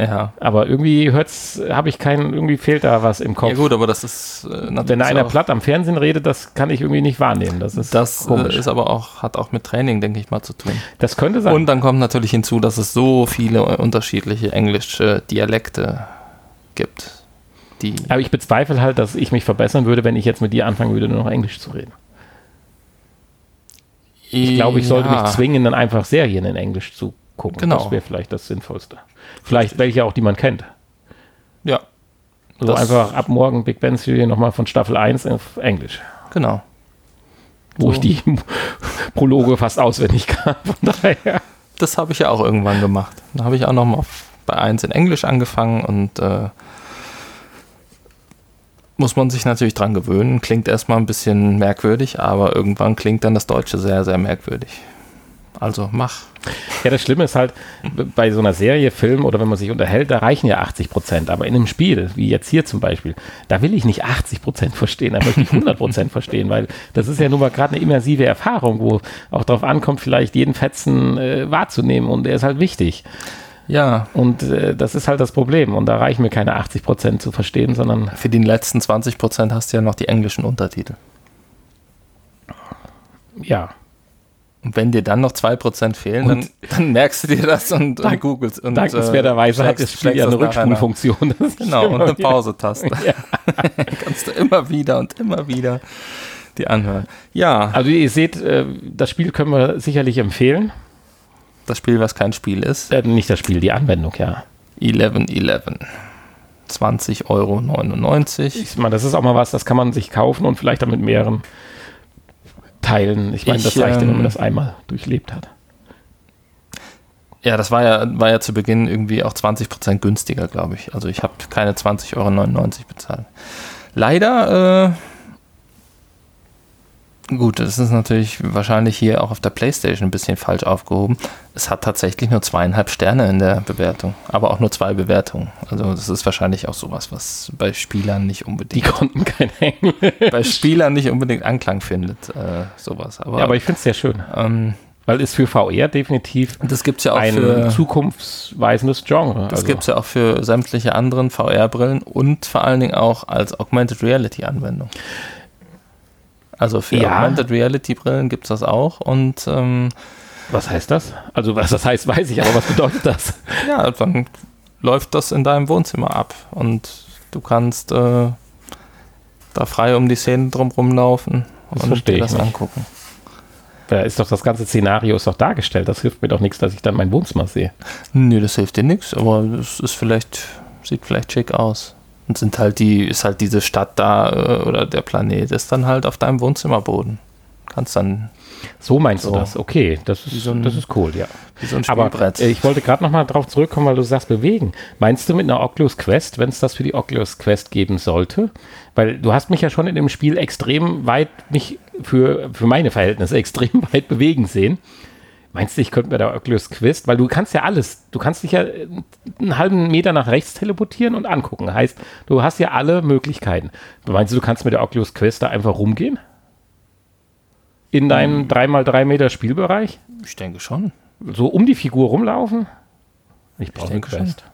Ja. Aber irgendwie hört's, habe ich keinen, irgendwie fehlt da was im Kopf. Ja gut, aber das ist äh, Wenn einer platt am Fernsehen redet, das kann ich irgendwie nicht wahrnehmen. Das ist das äh, komisch. ist aber auch, hat auch mit Training, denke ich mal, zu tun. das könnte sein. Und dann kommt natürlich hinzu, dass es so viele unterschiedliche englische Dialekte gibt. Die aber ich bezweifle halt, dass ich mich verbessern würde, wenn ich jetzt mit dir anfangen würde, nur noch Englisch zu reden. Ich glaube, ich sollte mich zwingen, dann einfach Serien in Englisch zu gucken. Genau. Das wäre vielleicht das Sinnvollste. Vielleicht welche auch, die man kennt. Ja, So Das- einfach ab morgen Big Bang Serie nochmal von Staffel 1 auf Englisch. genau. Wo So. ich die Prologe fast auswendig kann. Von daher. Das habe ich ja auch irgendwann gemacht. Da habe ich auch noch mal auf, bei 1 in Englisch angefangen und äh, muss man sich natürlich dran gewöhnen. Klingt erstmal ein bisschen merkwürdig, aber irgendwann klingt dann das Deutsche sehr, sehr merkwürdig. Also mach. Ja, das Schlimme ist halt, bei so einer Serie, Film oder wenn man sich unterhält, da reichen ja 80 Prozent. Aber in einem Spiel, wie jetzt hier zum Beispiel, da will ich nicht 80 Prozent verstehen, da möchte ich 100 Prozent verstehen, weil das ist ja nun mal gerade eine immersive Erfahrung, wo auch darauf ankommt, vielleicht jeden Fetzen äh, wahrzunehmen und der ist halt wichtig. Ja, Und äh, das ist halt das Problem. Und da reichen mir keine 80 Prozent zu verstehen, sondern für die letzten 20 Prozent hast du ja noch die englischen Untertitel. ja. Und wenn dir dann noch 2% fehlen, dann, dann merkst du dir das und, und Dank- googelst. Und, Dankenswerterweise äh, hat das Spiel ja eine Rückspulfunktion. Genau, und eine Pause-Taste. Ja. Kannst du immer wieder und immer wieder die anhören. Ja, Also ihr seht, äh, das Spiel können wir sicherlich empfehlen. das Spiel, was kein Spiel ist, Äh, nicht das Spiel, die Anwendung, ja. 1111. 20,99 Euro. Ich meine, das ist auch mal was, das kann man sich kaufen und vielleicht dann mit mehreren teilen. Ich meine, Ich, das reicht ja, wenn man ähm, das einmal durchlebt hat. Ja, das war ja, war ja zu Beginn irgendwie auch 20% günstiger, glaube ich. Also ich habe keine 20,99 Euro bezahlt. Leider, äh, gut, das ist natürlich wahrscheinlich hier auch auf der Playstation ein bisschen falsch aufgehoben. Es hat tatsächlich nur zweieinhalb Sterne in der Bewertung, aber auch nur zwei Bewertungen. Also das ist wahrscheinlich auch sowas, was bei Spielern nicht Die unbedingt, konnten kein Englisch. bei Spielern nicht unbedingt Anklang findet, äh, sowas. Aber, Ja, aber ich finde es sehr schön, ähm, weil es für VR definitiv das gibt es ja auch ein für... zukunftsweisendes Genre. Das also, gibt es ja auch für sämtliche anderen VR-Brillen und vor allen Dingen auch als Augmented Reality-Anwendung. Also für Ja. Augmented Reality-Brillen gibt es das auch und ähm, Was heißt das? Also was das heißt, weiß ich, aber was bedeutet das? ja, dann läuft das in deinem Wohnzimmer ab und du kannst äh, da frei um die Szene drumherum laufen Das und dir das angucken. Da ist doch das ganze Szenario ist doch dargestellt. Das hilft mir doch nichts, dass ich dann mein Wohnzimmer sehe. Nö, das hilft dir nichts, aber es ist vielleicht, sieht vielleicht schick aus. Und sind halt die, ist halt diese Stadt da äh, oder der Planet ist dann halt auf deinem Wohnzimmerboden. Kannst dann So meinst So. du das? Okay, das ist, so ein- das ist cool, ja. wie so ein Aber äh, ich wollte gerade noch mal drauf zurückkommen, weil du sagst bewegen. Meinst du mit einer Oculus Quest, wenn es das für die Oculus Quest geben sollte? Weil du hast mich ja schon in dem Spiel extrem weit, mich für, für meine Verhältnisse extrem weit bewegen sehen. Meinst du, ich könnte bei der Oculus Quest, weil du kannst ja alles, du kannst dich ja einen halben Meter nach rechts teleportieren und angucken. Heißt, du hast ja alle Möglichkeiten. Meinst du, du kannst mit der Oculus Quest da einfach rumgehen? In deinem 3x3 Meter Spielbereich? ich denke schon. so um die Figur rumlaufen? Ich brauche eine. Quest.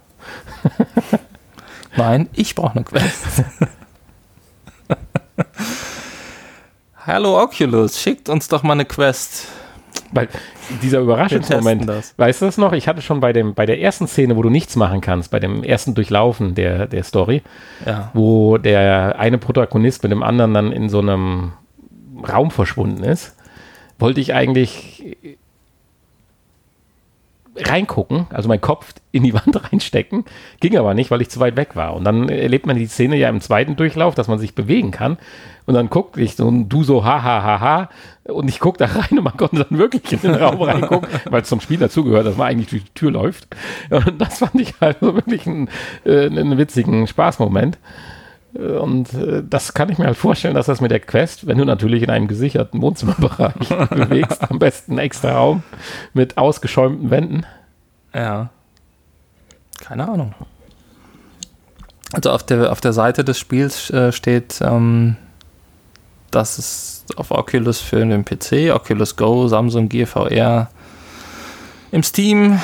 Nein, ich brauche eine Quest. Hallo Oculus, schickt uns doch mal eine Quest. Weil dieser Überraschungsmoment, weißt du das noch? Ich hatte schon bei, dem, bei der ersten Szene, wo du nichts machen kannst, bei dem ersten Durchlaufen der, der Story, Ja. wo der eine Protagonist mit dem anderen dann in so einem Raum verschwunden ist, wollte ich eigentlich reingucken, also meinen Kopf in die Wand reinstecken, ging aber nicht, weil ich zu weit weg war. Und dann erlebt man die Szene ja im zweiten Durchlauf, dass man sich bewegen kann. Und dann guckt ich so und du so ha ha ha ha und ich gucke da rein und man konnte dann wirklich in den Raum reingucken, weil es zum Spiel dazugehört, dass man eigentlich durch die Tür läuft. Und das fand ich halt so wirklich einen, äh, einen witzigen Spaßmoment. Und äh, das kann ich mir halt vorstellen, dass das mit der Quest, wenn du natürlich in einem gesicherten Wohnzimmerbereich bewegst, am besten einen extra Raum mit ausgeschäumten Wänden. Ja. Keine Ahnung. Also auf der, auf der Seite des Spiels äh, steht, ähm, dass es auf Oculus für den PC, Oculus Go, Samsung Gear VR im Steam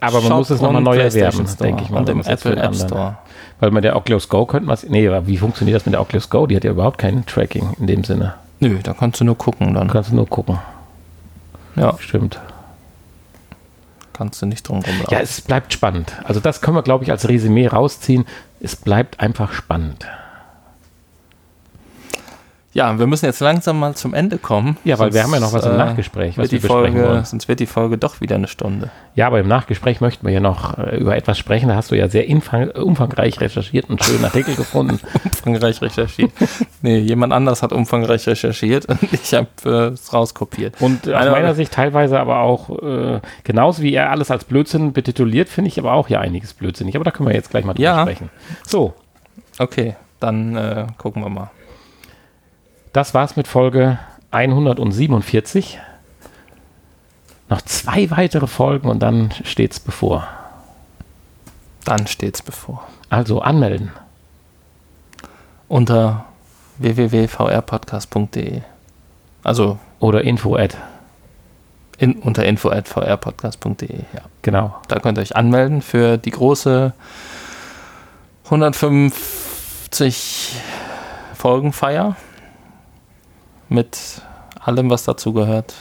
Aber man Shop muss es nochmal neu erwerben, denke ich mal. Und im Apple App Store. Weil mit der Oculus Go könnte man. Nee, aber wie funktioniert das mit der Oculus Go? Die hat ja überhaupt kein Tracking in dem Sinne. Nö, da kannst du nur gucken dann. Du kannst nur gucken. Ja, Stimmt. kannst du nicht drum rumlaufen. Ja, es bleibt spannend. Also das können wir, glaube ich, als Resümee rausziehen. Es bleibt einfach spannend. Ja, wir müssen jetzt langsam mal zum Ende kommen. Ja, weil wir haben ja noch was im äh, Nachgespräch, was wir besprechen Folge, wollen. Sonst wird die Folge doch wieder eine Stunde. Ja, aber im Nachgespräch möchten wir ja noch äh, über etwas sprechen. Da hast du ja sehr umfangreich recherchiert und einen schönen Artikel gefunden. Umfangreich recherchiert. nee, jemand anders hat umfangreich recherchiert und ich habe äh, es rauskopiert. Und aus Einer- meiner Sicht teilweise aber auch, äh, genauso wie er alles als Blödsinn betituliert, finde ich aber auch ja einiges blödsinnig. Aber da können wir jetzt gleich mal drüber Ja. sprechen. So, Okay, dann äh, gucken wir mal. Das war's mit Folge 147. Noch zwei weitere Folgen und dann steht's bevor. Dann steht's bevor. Also anmelden. Unter www.vrpodcast.de. Also Oder info at. in, unter info.vrpodcast.de, ja. Genau. Da könnt ihr euch anmelden für die große 150 Folgenfeier mit allem, was dazu gehört.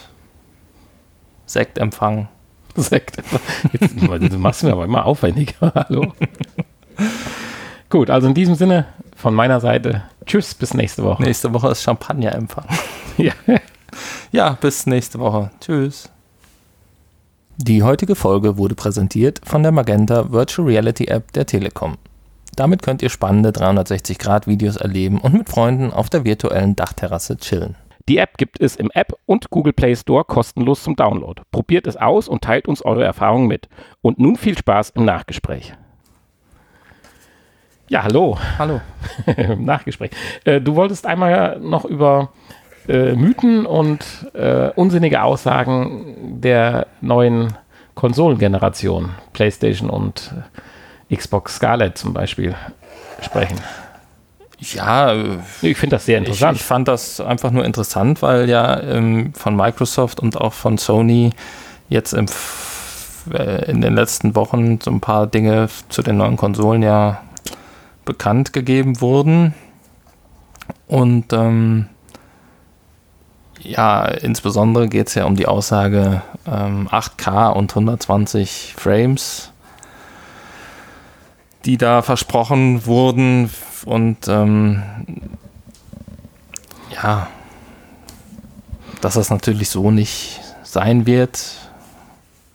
Sektempfang. Sekt. Jetzt, du machst mir aber immer aufwendiger. Hallo. Gut, also in diesem Sinne von meiner Seite. Tschüss, bis nächste Woche. Nächste Woche ist Champagnerempfang. Ja. Ja, bis nächste Woche. Tschüss. Die heutige Folge wurde präsentiert von der Magenta Virtual Reality App der Telekom. Damit könnt ihr spannende 360-Grad-Videos erleben und mit Freunden auf der virtuellen Dachterrasse chillen. Die App gibt es im App und Google Play Store kostenlos zum Download. Probiert es aus und teilt uns eure Erfahrungen mit. Und nun viel Spaß im Nachgespräch. Ja, hallo. Hallo. Im Nachgespräch. Äh, du wolltest einmal noch über äh, Mythen und äh, unsinnige Aussagen der neuen Konsolengeneration, PlayStation und äh, Xbox Scarlett zum Beispiel, sprechen. Ja, äh, Ich finde das sehr ich, interessant. ich fand das einfach nur interessant, weil ja ähm, von Microsoft und auch von Sony jetzt im, äh, in den letzten Wochen so ein paar Dinge zu den neuen Konsolen ja bekannt gegeben wurden. Und ähm, ja, insbesondere geht es ja um die Aussage ähm, 8K und 120 Frames, die da versprochen wurden. Und ähm, ja, dass das natürlich so nicht sein wird.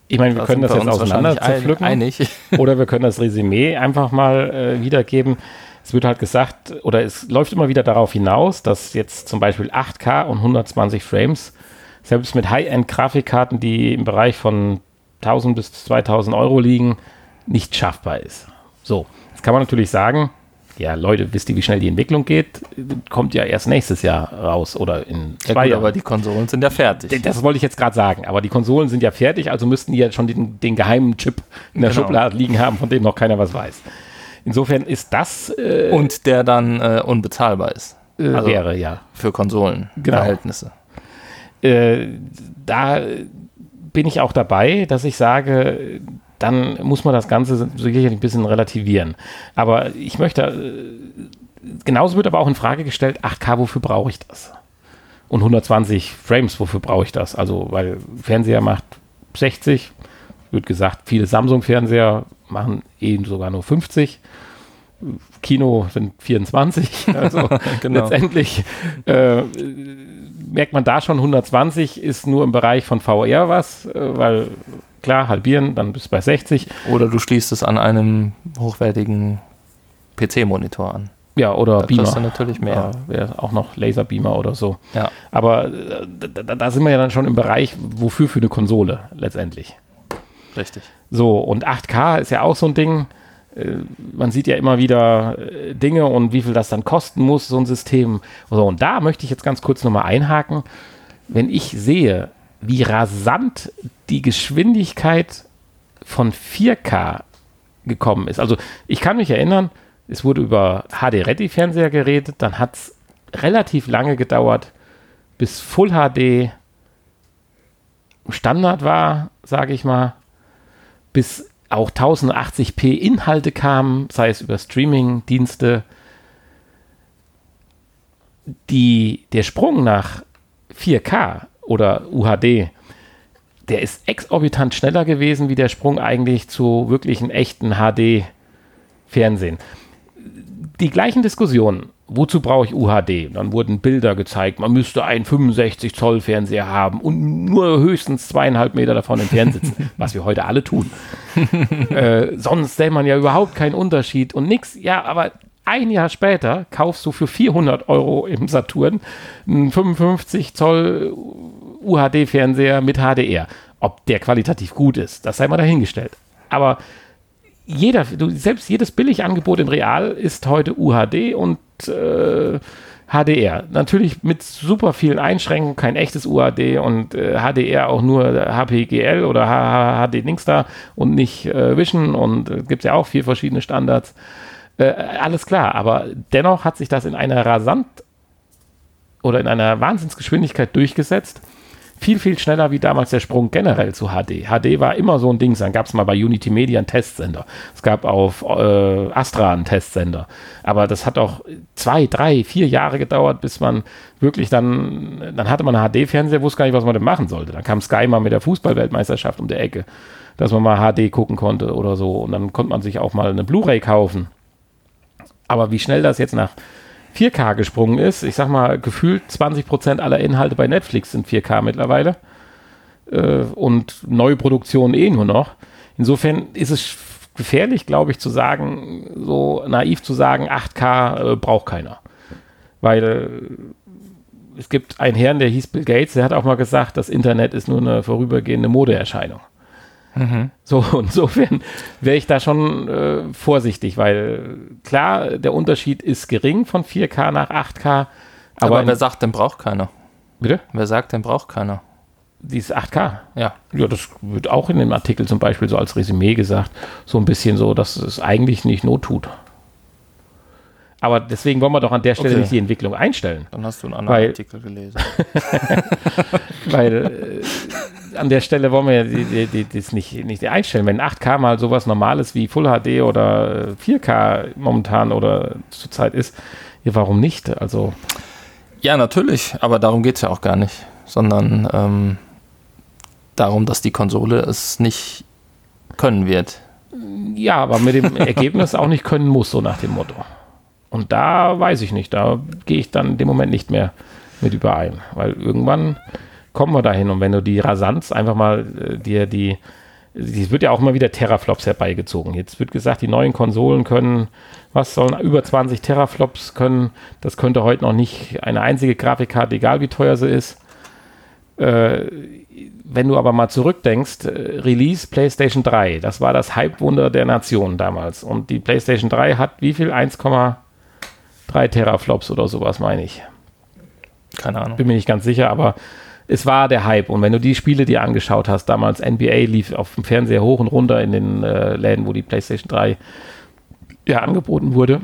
ich meine, wir da können das jetzt auseinander zerpflücken. einig. Oder wir können das Resümee einfach mal äh, wiedergeben. Es wird halt gesagt, oder es läuft immer wieder darauf hinaus, dass jetzt zum Beispiel 8K und 120 Frames, selbst mit High-End-Grafikkarten, die im Bereich von 1000 bis 2000 Euro liegen, nicht schaffbar ist. So, jetzt kann man natürlich sagen, ja, Leute, wisst ihr, wie schnell die Entwicklung geht? Kommt ja erst nächstes Jahr raus oder in Ja, zwei gut, Jahren. aber die Konsolen sind ja fertig. Das wollte ich jetzt gerade sagen, aber die Konsolen sind ja fertig, also müssten die ja schon den, den geheimen Chip in der Genau. Schublade liegen haben, von dem noch keiner was weiß. Insofern ist das äh, Und der dann äh, unbezahlbar ist. äh, also- wäre ja. Für Konsolenverhältnisse. Äh, da bin ich auch dabei, dass ich sage, dann muss man das Ganze sicherlich ein bisschen relativieren. Aber ich möchte, äh, genauso wird aber auch in Frage gestellt, 8K, wofür brauche ich das? Und 120 Frames, wofür brauche ich das? Also, weil Fernseher macht 60, wird gesagt, viele Samsung-Fernseher machen eben sogar nur 50. Kino sind 24. Also Genau. letztendlich äh, merkt man da schon, 120 ist nur im Bereich von VR was, äh, weil klar, halbieren, dann bist du bei 60. Oder du schließt es an einem hochwertigen PC-Monitor an. Ja, oder Da Beamer. du natürlich mehr. Ja, auch noch Laserbeamer oder so. Ja. Aber äh, da, da- da sind wir ja dann schon im Bereich, wofür für eine Konsole letztendlich. Richtig. So, und 8K ist ja auch so ein Ding. Äh, Man sieht ja immer wieder äh, Dinge und wie viel das dann kosten muss, so ein System. So, und da möchte ich jetzt ganz kurz nochmal einhaken. Wenn ich sehe, wie rasant die Geschwindigkeit von 4K gekommen ist. Also ich kann mich erinnern, es wurde über HD-Ready-Fernseher geredet, dann hat es relativ lange gedauert, bis Full HD Standard war, sage ich mal. bis auch 1080p Inhalte kamen, sei es über Streaming-Dienste, die, der Sprung nach 4K oder UHD, der ist exorbitant schneller gewesen wie der Sprung eigentlich zu wirklichen echten HD-Fernsehen. Die gleichen Diskussionen. Wozu brauche ich UHD? Dann wurden Bilder gezeigt, man müsste einen 65 Zoll Fernseher haben und nur höchstens zweieinhalb Meter davon entfernt sitzen, was wir heute alle tun. äh, sonst sähe man ja überhaupt keinen Unterschied und nichts. Ja, aber ein Jahr später kaufst du für 400 Euro im Saturn einen 55 Zoll UHD-Fernseher mit HDR. Ob der qualitativ gut ist, das sei mal dahingestellt. Aber jeder, du, selbst jedes Billigangebot in Real ist heute UHD und äh, HDR. Natürlich mit super vielen Einschränkungen, kein echtes UHD und äh, HDR auch nur HPGL oder HD Links da und nicht äh, Vision und äh, gibt es ja auch vier verschiedene Standards. Äh, alles klar, aber dennoch hat sich das in einer rasant oder in einer Wahnsinnsgeschwindigkeit durchgesetzt. Viel, viel schneller wie damals der Sprung generell zu HD. HD war immer so ein Ding. Dann gab es mal bei Unity Media einen Testsender. Es gab auf äh, Astra einen Testsender. Aber das hat auch zwei, drei, vier Jahre gedauert, bis man wirklich dann, dann hatte man einen HD-Fernseher, wusste gar nicht, was man denn machen sollte. Dann kam Sky mal mit der Fußballweltmeisterschaft um die Ecke, dass man mal HD gucken konnte oder so. Und dann konnte man sich auch mal eine Blu-ray kaufen. Aber wie schnell das jetzt nach 4K gesprungen ist, ich sag mal, gefühlt 20% aller Inhalte bei Netflix sind 4K mittlerweile. Äh, und neue Produktionen eh nur noch. Insofern ist es gefährlich, glaube ich, zu sagen, so naiv zu sagen, 8K äh, braucht keiner. Weil äh, es gibt einen Herrn, der hieß Bill Gates, der hat auch mal gesagt, das Internet ist nur eine vorübergehende Modeerscheinung. Mhm. So, insofern wäre ich da schon äh, vorsichtig, weil klar, der Unterschied ist gering von 4K nach 8K. Aber, aber wer sagt, denn braucht keiner? Bitte? Wer sagt, denn braucht keiner? Dieses 8K? Ja. Ja, das wird auch in dem Artikel zum Beispiel so als Resümee gesagt. So ein bisschen so, dass es eigentlich nicht not tut. Aber deswegen wollen wir doch an der Stelle okay. nicht die Entwicklung einstellen. Dann hast du einen anderen weil, Artikel gelesen. weil äh, an der Stelle wollen wir ja die, die, die, das nicht, nicht einstellen. Wenn 8K mal sowas Normales wie Full HD oder 4K momentan oder zurzeit ist, ja, warum nicht? Also. Ja, natürlich, aber darum geht es ja auch gar nicht, sondern ähm, darum, dass die Konsole es nicht können wird. Ja, aber mit dem Ergebnis auch nicht können muss, so nach dem Motto. Und da weiß ich nicht, da gehe ich dann in dem Moment nicht mehr mit überein, weil irgendwann kommen wir dahin und wenn du die Rasanz einfach mal äh, dir die, es wird ja auch immer wieder Teraflops herbeigezogen. Jetzt wird gesagt, die neuen Konsolen können, was sollen über 20 Teraflops können. Das könnte heute noch nicht eine einzige Grafikkarte, egal wie teuer sie ist. Äh, wenn du aber mal zurückdenkst, äh, Release PlayStation 3, das war das Hype-Wunder der Nation damals. Und die PlayStation 3 hat wie viel? 1, drei Teraflops oder sowas, meine ich. Keine Ahnung. Bin mir nicht ganz sicher, aber es war der Hype. Und wenn du die Spiele dir angeschaut hast, damals NBA lief auf dem Fernseher hoch und runter in den äh, Läden, wo die PlayStation 3 ja angeboten wurde.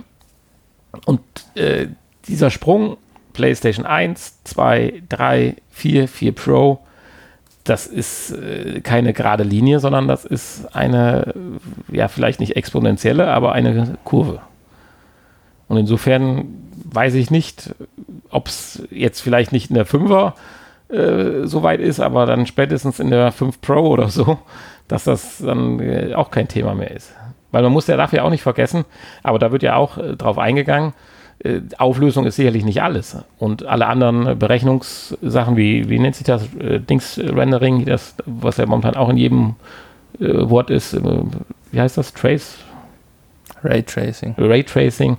Und äh, dieser Sprung, PlayStation 1, 2, 3, 4, 4 Pro, das ist äh, keine gerade Linie, sondern das ist eine, ja, vielleicht nicht exponentielle, aber eine Kurve. Und insofern weiß ich nicht, ob es jetzt vielleicht nicht in der 5er äh, so weit ist, aber dann spätestens in der 5 Pro oder so, dass das dann äh, auch kein Thema mehr ist. Weil man muss ja dafür auch nicht vergessen, aber da wird ja auch äh, drauf eingegangen, äh, Auflösung ist sicherlich nicht alles. Und alle anderen Berechnungssachen, wie, wie nennt sich das, äh, Dings-Rendering, das, was ja momentan auch in jedem äh, Wort ist, wie heißt das, Trace? Raytracing. Raytracing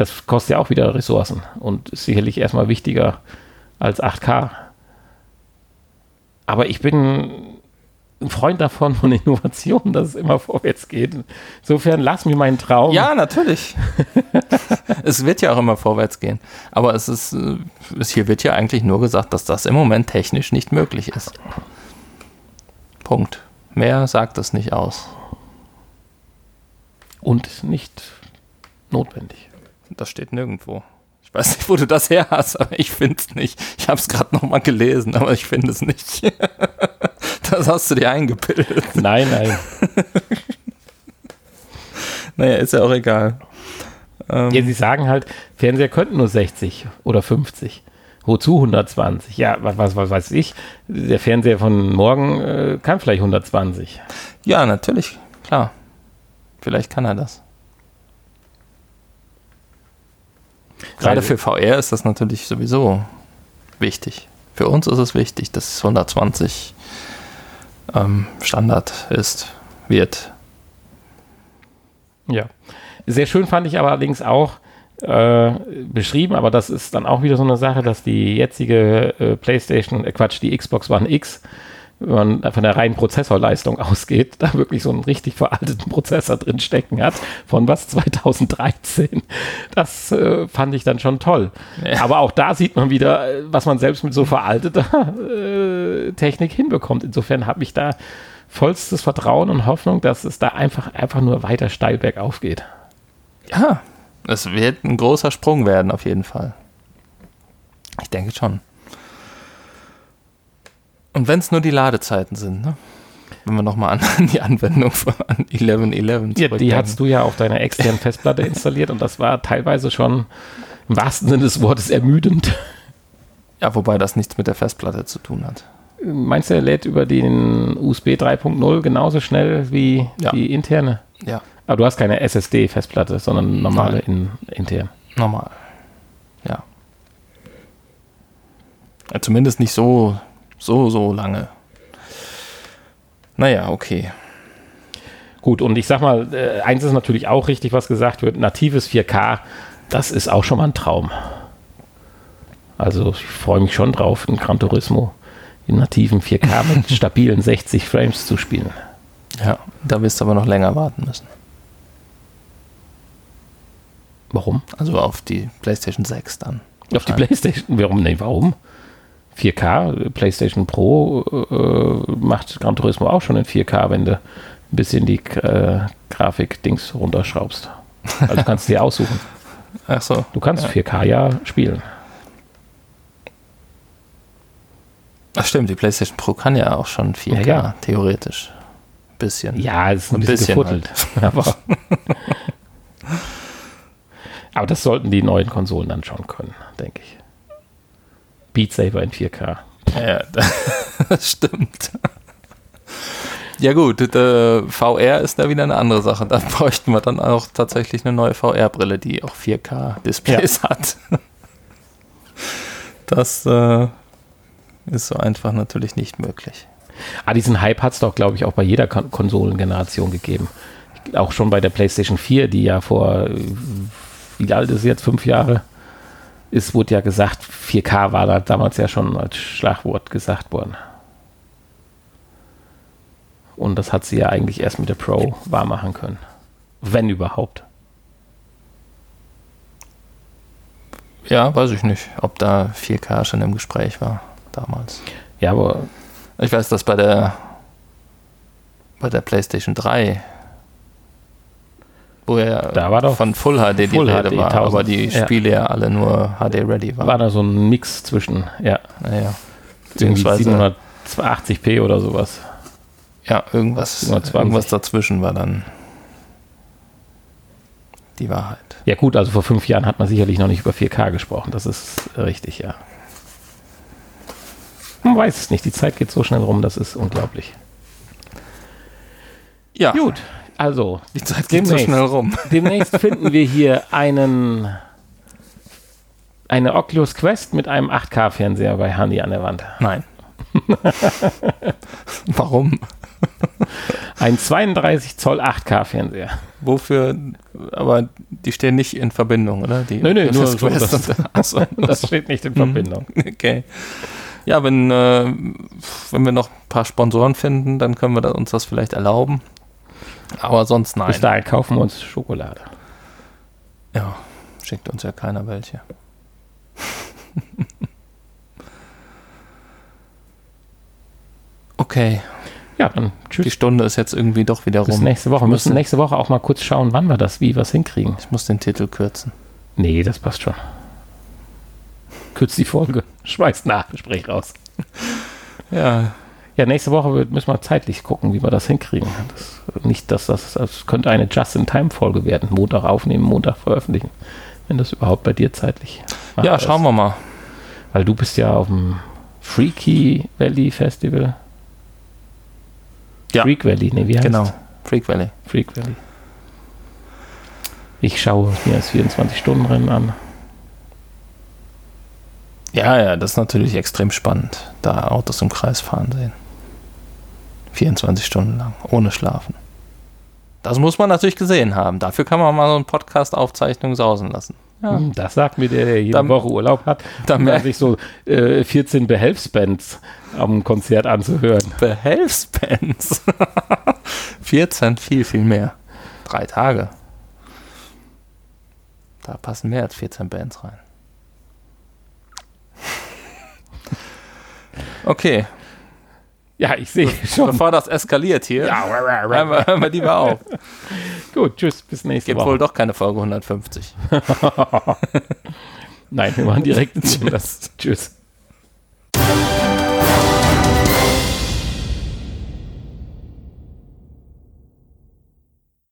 das kostet ja auch wieder Ressourcen und ist sicherlich erstmal wichtiger als 8K. Aber ich bin ein Freund davon, von Innovation, dass es immer vorwärts geht. Insofern lass mir meinen Traum. Ja, natürlich. es wird ja auch immer vorwärts gehen. Aber es ist, es hier wird ja eigentlich nur gesagt, dass das im Moment technisch nicht möglich ist. Punkt. Mehr sagt es nicht aus. Und nicht notwendig. Das steht nirgendwo. Ich weiß nicht, wo du das her hast, aber ich finde es nicht. Ich habe es gerade nochmal gelesen, aber ich finde es nicht. Das hast du dir eingebildet. Nein, nein. Naja, ist ja auch egal. Ja, sie sagen halt, Fernseher könnten nur 60 oder 50. Wozu 120? Ja, was, was, was weiß ich. Der Fernseher von morgen äh, kann vielleicht 120. Ja, natürlich, klar. Vielleicht kann er das. Gerade für VR ist das natürlich sowieso wichtig. Für uns ist es wichtig, dass 120 ähm, Standard ist, wird. Ja. Sehr schön fand ich aber allerdings auch äh, beschrieben, aber das ist dann auch wieder so eine Sache, dass die jetzige äh, PlayStation, äh, Quatsch, die Xbox One X, wenn man von der reinen Prozessorleistung ausgeht, da wirklich so einen richtig veralteten Prozessor drin stecken hat, von was 2013. Das äh, fand ich dann schon toll. Ja. Aber auch da sieht man wieder, äh, was man selbst mit so veralteter äh, Technik hinbekommt. Insofern habe ich da vollstes Vertrauen und Hoffnung, dass es da einfach, einfach nur weiter steil bergauf geht. Ja, es wird ein großer Sprung werden, auf jeden Fall. Ich denke schon. Und wenn es nur die Ladezeiten sind, ne? Wenn wir nochmal an die Anwendung von an 11.11 Ja, die hast du ja auf deiner externen Festplatte installiert und das war teilweise schon im wahrsten Sinne des Wortes ermüdend. Ja, wobei das nichts mit der Festplatte zu tun hat. Meinst du, er lädt über den USB 3.0 genauso schnell wie Ja. die interne? Ja, Aber du hast keine SSD-Festplatte, sondern normale in, intern. normal. Ja. ja. Zumindest nicht so, so, so lange. Naja, okay. Gut, und ich sag mal, äh, eins ist natürlich auch richtig, was gesagt wird, natives 4K, das ist auch schon mal ein Traum. Also ich freue mich schon drauf, in Gran Turismo in nativen 4K mit stabilen 60 Frames zu spielen. Ja, da wirst du aber noch länger warten müssen. Warum? Also auf die PlayStation 6 dann. Auf die PlayStation. Warum? Nee, warum? 4K, äh, PlayStation Pro äh, macht Gran Turismo auch schon in 4K, wenn du ein bisschen die äh, Grafik-Dings runterschraubst. Also du kannst dir aussuchen. Ach so. Du kannst Ja. 4K ja spielen. Ach stimmt, die PlayStation Pro kann ja auch schon 4K, Ja, ja. theoretisch. Bisschen. Ja, es ist ein, Ein bisschen, bisschen gefuttelt. Aber, aber das sollten die neuen Konsolen dann schon können, denke ich. Beat Saber in 4K. Ja, das stimmt. Ja gut, VR ist da wieder eine andere Sache. Da bräuchten wir dann auch tatsächlich eine neue VR-Brille, die auch 4K-Displays hat. Das äh, ist so einfach natürlich nicht möglich. Ah, diesen Hype hat es doch, glaube ich, auch bei jeder Kon Konsolengeneration gegeben. Auch schon bei der PlayStation 4, die ja vor, äh, wie alt ist sie jetzt, fünf Jahre, ist, wurde ja gesagt, 4K war da damals ja schon als Schlagwort gesagt worden. Und das hat sie ja eigentlich erst mit der Pro wahr machen können. Wenn überhaupt. Ja, weiß ich nicht, ob da 4K schon im Gespräch war damals. Ja, aber Ich weiß, dass bei der bei der PlayStation 3, wo ja Da war doch von Full HD die Full Rede HD war, 1000, aber die ja. Spiele ja alle nur HD ready waren. war da so ein Mix zwischen, ja, Naja. irgendwie Beziehungsweise 780p oder sowas. ja, irgendwas, 720. irgendwas dazwischen war dann die Wahrheit. Ja gut, also vor fünf Jahren hat man sicherlich noch nicht über 4K gesprochen. Das ist richtig, ja. Man weiß es nicht. Die Zeit geht so schnell rum, das ist unglaublich. Ja, Gut, also die Zeit geht so Demnächst. schnell rum. demnächst finden wir hier einen eine Oculus Quest mit einem 8K-Fernseher bei Hani an der Wand. Nein. Warum? Ein 32 Zoll 8K-Fernseher. Wofür? Aber die stehen nicht in Verbindung, oder? Die Nö, nö, nur Oculus so, Quest das- und- Ach so. Das steht nicht in Verbindung. Okay. Ja, wenn, äh, wenn wir noch ein paar Sponsoren finden, dann können wir uns das vielleicht erlauben. Aber sonst nein. Bis dahin kaufen wir uns Schokolade. Ja, schickt uns ja keiner welche. okay, Ja, dann die tschüss. Stunde ist jetzt irgendwie doch wieder Bis rum. nächste Woche. Wir müssen nächste Woche auch mal kurz schauen, wann wir das, wie wir es hinkriegen. Ich muss den Titel kürzen. Nee, das passt schon. Kürzt die Folge. Schmeißt Nachgespräch raus. Ja, Ja, nächste Woche müssen wir zeitlich gucken, wie wir das hinkriegen. Das, nicht, dass das, das könnte eine Just-in-Time-Folge werden. Montag aufnehmen, Montag veröffentlichen. Wenn das überhaupt bei dir zeitlich Ja, schauen wir mal. Weil du bist ja auf dem Freaky Valley Festival. Ja. Freak Valley, ne, wie heißt Genau, Freak Valley. Freak Valley. Ich schaue mir das 24-Stunden-Rennen an. Ja, ja, das ist natürlich extrem spannend, da Autos im Kreis fahren sehen. 24 Stunden lang, ohne Schlafen. Das muss man natürlich gesehen haben. Dafür kann man mal so eine Podcast-Aufzeichnung sausen lassen. Ja. Hm, Das sagt mir der, der jede Dann- Woche Urlaub hat, dann um merk- sich so äh, 14 Behelfsbands am Konzert anzuhören. Behelfsbands. 14, viel, viel mehr. Drei Tage. Da passen mehr als 14 Bands rein. Okay, ja, ich sehe schon. Bevor das eskaliert hier, ja, hören, wir, hören wir lieber auf. Gut, tschüss, bis nächste Gibt Woche. Gibt wohl doch keine Folge 150. Nein, wir machen direkt ins Tschüss.